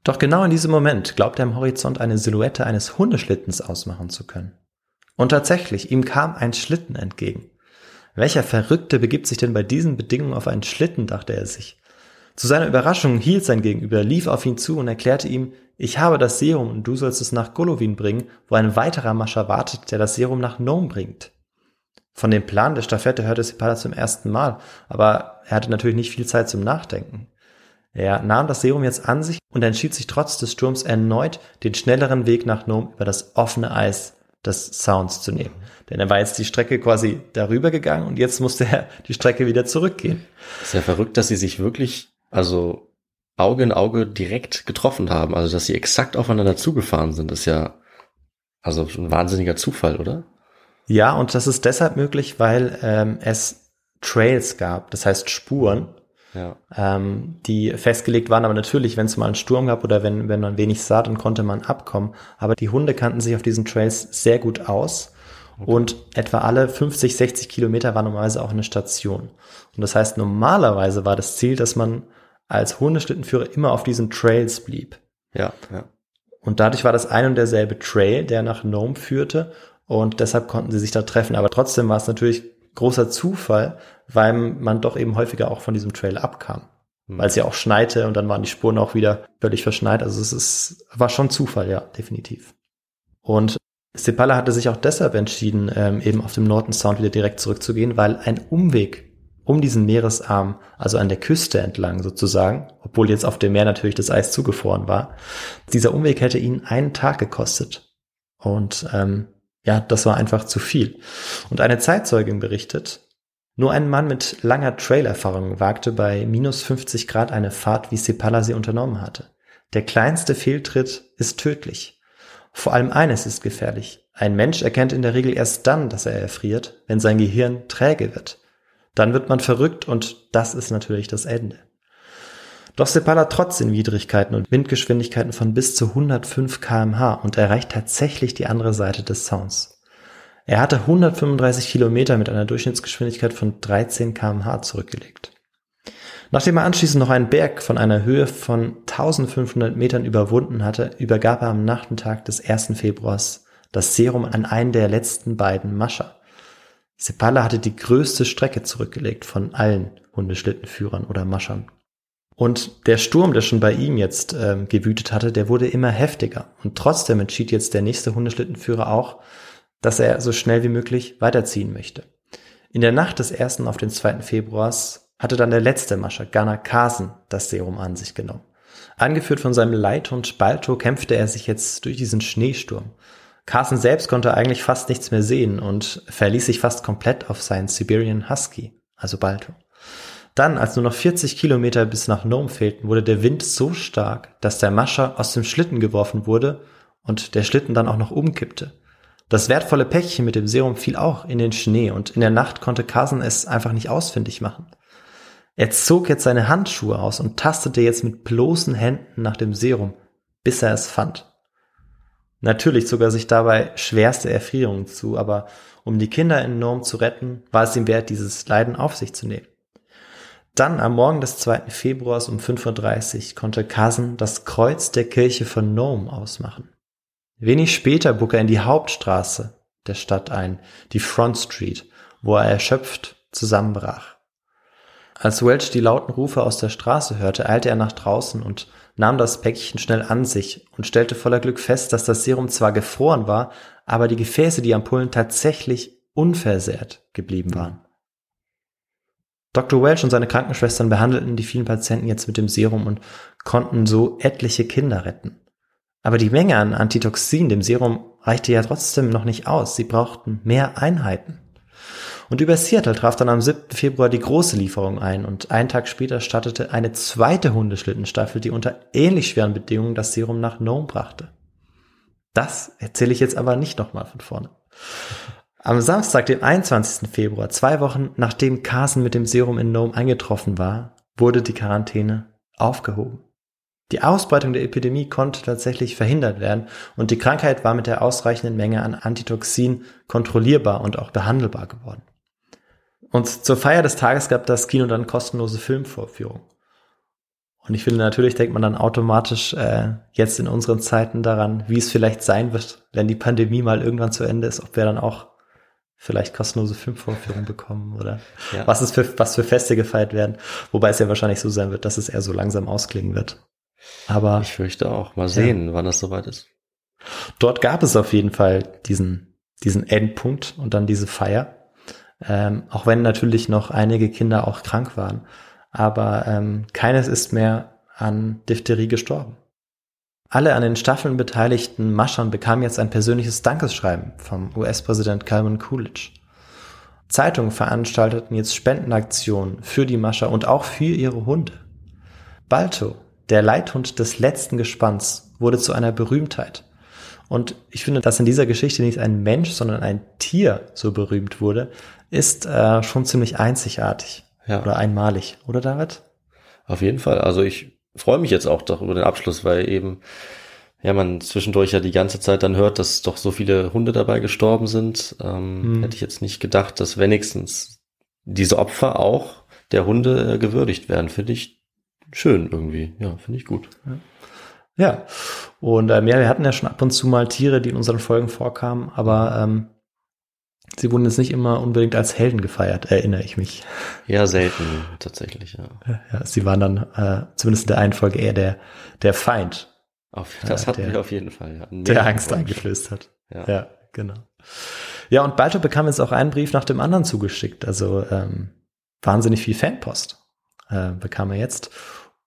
Doch genau in diesem Moment glaubt er am Horizont eine Silhouette eines Hundeschlittens ausmachen zu können. Und tatsächlich, ihm kam ein Schlitten entgegen. Welcher Verrückte begibt sich denn bei diesen Bedingungen auf einen Schlitten, dachte er sich. Zu seiner Überraschung hielt sein Gegenüber, lief auf ihn zu und erklärte ihm, ich habe das Serum und du sollst es nach Golovin bringen, wo ein weiterer Mascher wartet, der das Serum nach Nome bringt. Von dem Plan der Staffette hörte Sepala zum ersten Mal, aber er hatte natürlich nicht viel Zeit zum Nachdenken. Er nahm das Serum jetzt an sich und entschied sich trotz des Sturms erneut, den schnelleren Weg nach Nome über das offene Eis des Sounds zu nehmen. Denn er war jetzt die Strecke quasi darüber gegangen und jetzt musste er die Strecke wieder zurückgehen. Ist ja verrückt, dass sie sich wirklich, also Auge in Auge direkt getroffen haben. Also, dass sie exakt aufeinander zugefahren sind, ist ja, also ein wahnsinniger Zufall, oder? Ja, und das ist deshalb möglich, weil ähm, es Trails gab, das heißt Spuren, ja. ähm, die festgelegt waren. Aber natürlich, wenn es mal einen Sturm gab oder wenn, wenn man wenig sah, dann konnte man abkommen. Aber die Hunde kannten sich auf diesen Trails sehr gut aus. Okay. Und etwa alle 50, 60 Kilometer war normalerweise auch eine Station. Und das heißt, normalerweise war das Ziel, dass man als Hundeschlittenführer immer auf diesen Trails blieb. Ja, ja. Und dadurch war das ein und derselbe Trail, der nach Nome führte. Und deshalb konnten sie sich da treffen. Aber trotzdem war es natürlich großer Zufall, weil man doch eben häufiger auch von diesem Trail abkam. Mhm. Weil es ja auch schneite und dann waren die Spuren auch wieder völlig verschneit. Also es ist, war schon Zufall, ja, definitiv. Und Sepala hatte sich auch deshalb entschieden, ähm, eben auf dem Norton Sound wieder direkt zurückzugehen, weil ein Umweg um diesen Meeresarm, also an der Küste entlang sozusagen, obwohl jetzt auf dem Meer natürlich das Eis zugefroren war, dieser Umweg hätte ihn einen Tag gekostet. Und ähm, ja, das war einfach zu viel. Und eine Zeitzeugin berichtet, nur ein Mann mit langer Trailerfahrung wagte bei minus 50 Grad eine Fahrt, wie Sepala sie unternommen hatte. Der kleinste Fehltritt ist tödlich. Vor allem eines ist gefährlich. Ein Mensch erkennt in der Regel erst dann, dass er erfriert, wenn sein Gehirn träge wird. Dann wird man verrückt und das ist natürlich das Ende. Doch Sepala trotz den Widrigkeiten und Windgeschwindigkeiten von bis zu 105 kmh und erreicht tatsächlich die andere Seite des Sounds. Er hatte 135 Kilometer mit einer Durchschnittsgeschwindigkeit von 13 kmh zurückgelegt. Nachdem er anschließend noch einen Berg von einer Höhe von 1500 Metern überwunden hatte, übergab er am Nachmittag des 1. Februars das Serum an einen der letzten beiden Mascher. Sepala hatte die größte Strecke zurückgelegt von allen Hundeschlittenführern oder Maschern. Und der Sturm, der schon bei ihm jetzt ähm, gewütet hatte, der wurde immer heftiger. Und trotzdem entschied jetzt der nächste Hundeschlittenführer auch, dass er so schnell wie möglich weiterziehen möchte. In der Nacht des 1. auf den 2. Februars hatte dann der letzte Mascher, Gunnar Carson, das Serum an sich genommen. Angeführt von seinem Leithund Balto kämpfte er sich jetzt durch diesen Schneesturm. Carson selbst konnte eigentlich fast nichts mehr sehen und verließ sich fast komplett auf seinen Siberian Husky, also Balto. Dann, als nur noch 40 Kilometer bis nach Nome fehlten, wurde der Wind so stark, dass der Mascher aus dem Schlitten geworfen wurde und der Schlitten dann auch noch umkippte. Das wertvolle Päckchen mit dem Serum fiel auch in den Schnee und in der Nacht konnte Carson es einfach nicht ausfindig machen. Er zog jetzt seine Handschuhe aus und tastete jetzt mit bloßen Händen nach dem Serum, bis er es fand. Natürlich zog er sich dabei schwerste Erfrierungen zu, aber um die Kinder in Nome zu retten, war es ihm wert, dieses Leiden auf sich zu nehmen. Dann am Morgen des 2. Februars um 5.30 Uhr konnte Carson das Kreuz der Kirche von Nome ausmachen. Wenig später bog er in die Hauptstraße der Stadt ein, die Front Street, wo er erschöpft zusammenbrach. Als Welch die lauten Rufe aus der Straße hörte, eilte er nach draußen und nahm das Päckchen schnell an sich und stellte voller Glück fest, dass das Serum zwar gefroren war, aber die Gefäße, die Ampullen tatsächlich unversehrt geblieben waren. Dr. Welch und seine Krankenschwestern behandelten die vielen Patienten jetzt mit dem Serum und konnten so etliche Kinder retten. Aber die Menge an Antitoxin, dem Serum, reichte ja trotzdem noch nicht aus. Sie brauchten mehr Einheiten. Und über Seattle traf dann am 7. Februar die große Lieferung ein und einen Tag später startete eine zweite Hundeschlittenstaffel, die unter ähnlich schweren Bedingungen das Serum nach Nome brachte. Das erzähle ich jetzt aber nicht nochmal von vorne. Am Samstag, den 21. Februar, zwei Wochen nachdem Carson mit dem Serum in Nome eingetroffen war, wurde die Quarantäne aufgehoben. Die Ausbreitung der Epidemie konnte tatsächlich verhindert werden und die Krankheit war mit der ausreichenden Menge an Antitoxin kontrollierbar und auch behandelbar geworden. Und zur Feier des Tages gab das Kino dann kostenlose Filmvorführung. Und ich finde, natürlich denkt man dann automatisch äh, jetzt in unseren Zeiten daran, wie es vielleicht sein wird, wenn die Pandemie mal irgendwann zu Ende ist, ob wir dann auch vielleicht kostenlose Filmvorführungen bekommen oder ja. was es für was für Feste gefeiert werden, wobei es ja wahrscheinlich so sein wird, dass es eher so langsam ausklingen wird. Aber ich fürchte auch. Mal sehen, ja. wann das soweit ist. Dort gab es auf jeden Fall diesen diesen Endpunkt und dann diese Feier ähm, auch wenn natürlich noch einige Kinder auch krank waren. Aber ähm, keines ist mehr an Diphtherie gestorben. Alle an den Staffeln beteiligten Maschern bekamen jetzt ein persönliches Dankeschreiben vom US-Präsident Calvin Coolidge. Zeitungen veranstalteten jetzt Spendenaktionen für die Mascher und auch für ihre Hunde. Balto, der Leithund des letzten Gespanns, wurde zu einer Berühmtheit. Und ich finde, dass in dieser Geschichte nicht ein Mensch, sondern ein Tier so berühmt wurde, ist äh, schon ziemlich einzigartig ja. oder einmalig, oder David? Auf jeden Fall. Also ich freue mich jetzt auch doch über den Abschluss, weil eben ja man zwischendurch ja die ganze Zeit dann hört, dass doch so viele Hunde dabei gestorben sind. Ähm, hm. Hätte ich jetzt nicht gedacht, dass wenigstens diese Opfer auch der Hunde äh, gewürdigt werden. Finde ich schön irgendwie. Ja, finde ich gut. Ja. Ja, und ähm, ja, wir hatten ja schon ab und zu mal Tiere, die in unseren Folgen vorkamen, aber ähm, Sie wurden jetzt nicht immer unbedingt als Helden gefeiert, erinnere ich mich. Ja, selten, tatsächlich, ja. ja sie waren dann äh, zumindest in der einen Folge eher der, der Feind. Auf, das hatten der, wir auf jeden Fall, ja. Der Angst eingeflößt hat. Ja. ja, genau. Ja, und Balto bekam jetzt auch einen Brief nach dem anderen zugeschickt. Also ähm, wahnsinnig viel Fanpost äh, bekam er jetzt.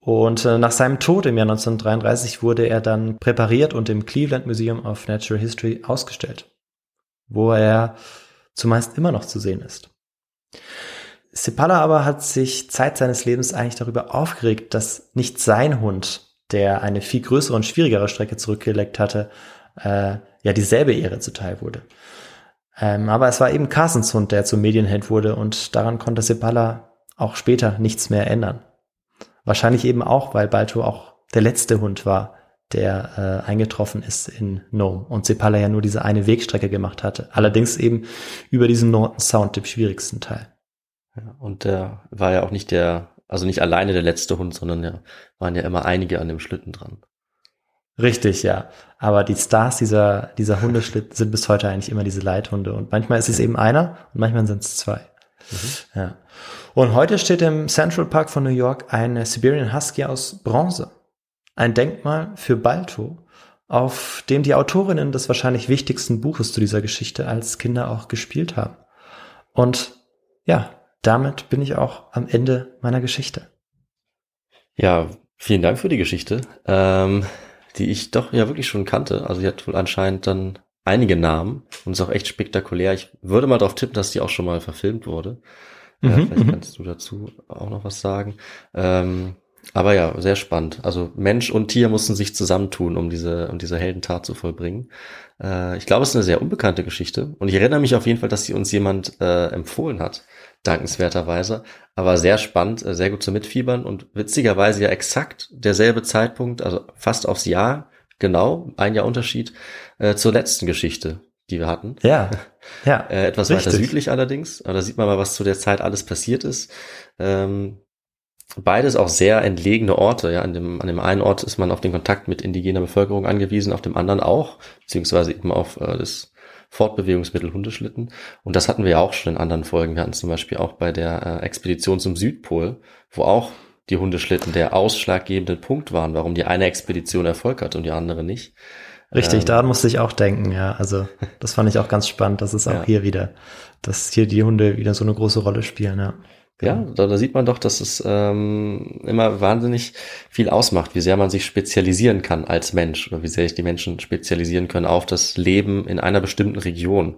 Und äh, nach seinem Tod im Jahr 1933 wurde er dann präpariert und im Cleveland Museum of Natural History ausgestellt, wo er zumeist immer noch zu sehen ist. Sepala aber hat sich Zeit seines Lebens eigentlich darüber aufgeregt, dass nicht sein Hund, der eine viel größere und schwierigere Strecke zurückgelegt hatte, äh, ja dieselbe Ehre zuteil wurde. Ähm, aber es war eben Carsons Hund, der zum Medienheld wurde und daran konnte Sepala auch später nichts mehr ändern. Wahrscheinlich eben auch, weil Balto auch der letzte Hund war, der äh, eingetroffen ist in Nome und Sepala ja nur diese eine Wegstrecke gemacht hatte. Allerdings eben über diesen Norton Sound, dem schwierigsten Teil. Ja, und der war ja auch nicht der, also nicht alleine der letzte Hund, sondern ja, waren ja immer einige an dem Schlitten dran. Richtig, ja. Aber die Stars dieser, dieser Hundeschlitten sind bis heute eigentlich immer diese Leithunde. Und manchmal ist es eben einer und manchmal sind es zwei. Mhm. Ja. Und heute steht im Central Park von New York ein Siberian Husky aus Bronze ein Denkmal für Balto, auf dem die Autorinnen des wahrscheinlich wichtigsten Buches zu dieser Geschichte als Kinder auch gespielt haben. Und ja, damit bin ich auch am Ende meiner Geschichte. Ja, vielen Dank für die Geschichte, ähm, die ich doch ja wirklich schon kannte. Also sie hat wohl anscheinend dann einige Namen und ist auch echt spektakulär. Ich würde mal darauf tippen, dass die auch schon mal verfilmt wurde. Äh, Mhm, vielleicht mhm. kannst du dazu auch noch was sagen. Ähm, aber ja, sehr spannend. Also Mensch und Tier mussten sich zusammentun, um diese, um diese Heldentat zu vollbringen. Äh, ich glaube, es ist eine sehr unbekannte Geschichte. Und ich erinnere mich auf jeden Fall, dass sie uns jemand äh, empfohlen hat, dankenswerterweise. Aber sehr spannend, äh, sehr gut zu mitfiebern und witzigerweise ja exakt derselbe Zeitpunkt, also fast aufs Jahr, genau, ein Jahr Unterschied, äh, zur letzten Geschichte, die wir hatten. Ja, ja. Äh, etwas weiter Richtig. südlich allerdings. Aber da sieht man mal, was zu der Zeit alles passiert ist. Ähm, beides auch sehr entlegene Orte. Ja, an dem, an dem einen Ort ist man auf den Kontakt mit indigener Bevölkerung angewiesen, auf dem anderen auch, beziehungsweise eben auf äh, das Fortbewegungsmittel Hundeschlitten. Und das hatten wir ja auch schon in anderen Folgen. Wir hatten zum Beispiel auch bei der äh, Expedition zum Südpol, wo auch die Hundeschlitten der ausschlaggebende Punkt waren, warum die eine Expedition Erfolg hat und die andere nicht. Richtig, Ähm, daran musste ich auch denken, ja. Also das fand ich auch ganz spannend, dass es auch Ja. hier wieder, dass hier die Hunde wieder so eine große Rolle spielen, ja. Ja, da, da sieht man doch, dass es ähm, immer wahnsinnig viel ausmacht, wie sehr man sich spezialisieren kann als Mensch oder wie sehr sich die Menschen spezialisieren können auf das Leben in einer bestimmten Region.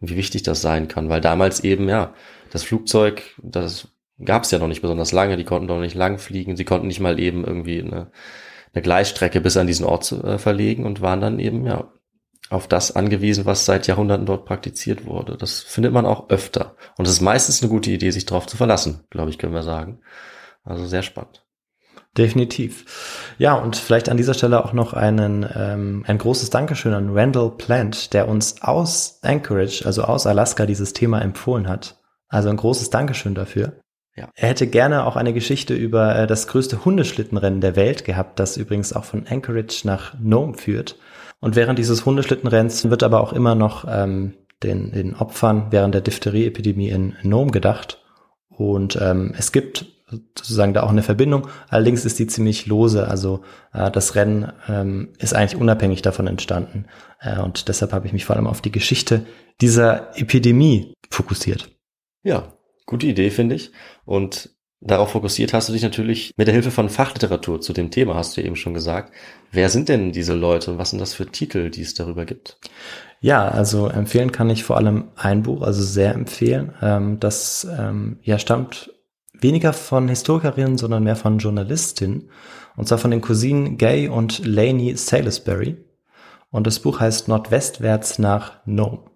Und wie wichtig das sein kann, weil damals eben, ja, das Flugzeug, das gab es ja noch nicht besonders lange, die konnten doch nicht lang fliegen, sie konnten nicht mal eben irgendwie eine, eine Gleisstrecke bis an diesen Ort zu, äh, verlegen und waren dann eben, ja, auf das angewiesen, was seit Jahrhunderten dort praktiziert wurde. Das findet man auch öfter. Und es ist meistens eine gute Idee, sich darauf zu verlassen, glaube ich, können wir sagen. Also sehr spannend. Definitiv. Ja, und vielleicht an dieser Stelle auch noch einen, ähm, ein großes Dankeschön an Randall Plant, der uns aus Anchorage, also aus Alaska, dieses Thema empfohlen hat. Also ein großes Dankeschön dafür. Ja. Er hätte gerne auch eine Geschichte über äh, das größte Hundeschlittenrennen der Welt gehabt, das übrigens auch von Anchorage nach Nome führt. Und während dieses Hundeschlittenrenns wird aber auch immer noch ähm, den, den Opfern während der Diphtherie-Epidemie in Nome gedacht. Und ähm, es gibt sozusagen da auch eine Verbindung. Allerdings ist die ziemlich lose. Also äh, das Rennen ähm, ist eigentlich unabhängig davon entstanden. Äh, und deshalb habe ich mich vor allem auf die Geschichte dieser Epidemie fokussiert. Ja, gute Idee, finde ich. Und darauf fokussiert hast du dich natürlich mit der Hilfe von Fachliteratur zu dem Thema, hast du eben schon gesagt. Wer sind denn diese Leute und was sind das für Titel, die es darüber gibt? Ja, also empfehlen kann ich vor allem ein Buch, also sehr empfehlen. Ähm, das ähm, ja stammt weniger von Historikerinnen, sondern mehr von Journalistinnen. Und zwar von den Cousinen Gay und Laney Salisbury. Und das Buch heißt Nordwestwärts nach Nome.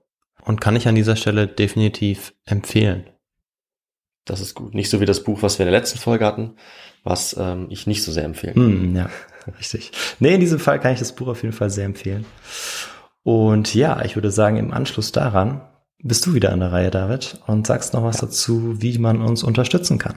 Und kann ich an dieser Stelle definitiv empfehlen. Das ist gut. Nicht so wie das Buch, was wir in der letzten Folge hatten, was ähm, ich nicht so sehr empfehlen kann. Hm, ja, richtig. Nee, in diesem Fall kann ich das Buch auf jeden Fall sehr empfehlen. Und ja, ich würde sagen, im Anschluss daran bist du wieder an der Reihe, David, und sagst noch was dazu, wie man uns unterstützen kann.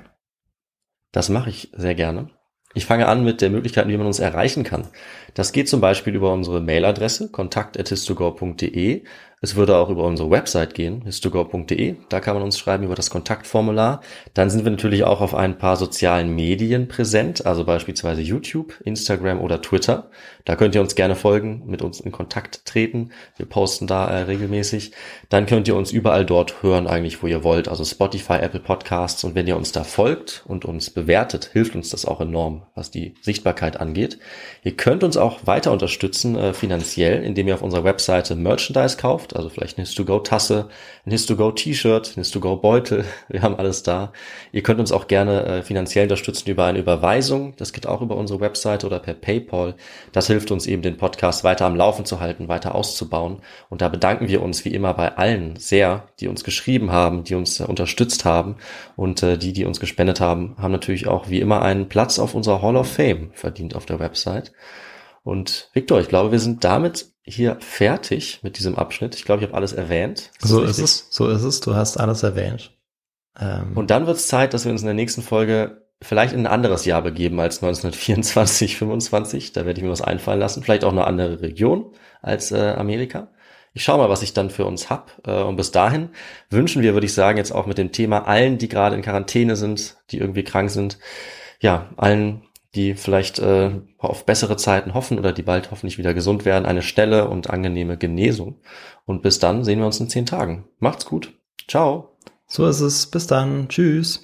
Das mache ich sehr gerne. Ich fange an mit der Möglichkeit, wie man uns erreichen kann. Das geht zum Beispiel über unsere Mailadresse kontakt.histogor.de. Es würde auch über unsere Website gehen, histogor.de. Da kann man uns schreiben über das Kontaktformular. Dann sind wir natürlich auch auf ein paar sozialen Medien präsent, also beispielsweise YouTube, Instagram oder Twitter. Da könnt ihr uns gerne folgen, mit uns in Kontakt treten. Wir posten da äh, regelmäßig. Dann könnt ihr uns überall dort hören, eigentlich wo ihr wollt, also Spotify, Apple Podcasts. Und wenn ihr uns da folgt und uns bewertet, hilft uns das auch enorm, was die Sichtbarkeit angeht. Ihr könnt uns auch weiter unterstützen äh, finanziell, indem ihr auf unserer Webseite Merchandise kauft, also vielleicht eine His2Go-Tasse, ein His2Go-T-Shirt, ein His2Go-Beutel, wir haben alles da. Ihr könnt uns auch gerne äh, finanziell unterstützen über eine Überweisung, das geht auch über unsere Webseite oder per PayPal. Das hilft uns eben, den Podcast weiter am Laufen zu halten, weiter auszubauen. Und da bedanken wir uns wie immer bei allen sehr, die uns geschrieben haben, die uns äh, unterstützt haben. Und äh, die, die uns gespendet haben, haben natürlich auch wie immer einen Platz auf unserer Hall of Fame verdient auf der Website. Und Victor, ich glaube, wir sind damit hier fertig mit diesem Abschnitt. Ich glaube, ich habe alles erwähnt. das So ist es, so ist es. Du hast alles erwähnt. Ähm, Und dann wird es Zeit, dass wir uns in der nächsten Folge vielleicht in ein anderes Jahr begeben als 1924, 25. Da werde ich mir was einfallen lassen. Vielleicht auch eine andere Region als äh, Amerika. Ich schaue mal, was ich dann für uns hab. Äh, und bis dahin wünschen wir, würde ich sagen, jetzt auch mit dem Thema allen, die gerade in Quarantäne sind, die irgendwie krank sind, ja, allen, die vielleicht äh, auf bessere Zeiten hoffen oder die bald hoffentlich wieder gesund werden, eine schnelle und angenehme Genesung. Und bis dann sehen wir uns in zehn Tagen. Macht's gut. Ciao. so ist es. Bis dann. Tschüss.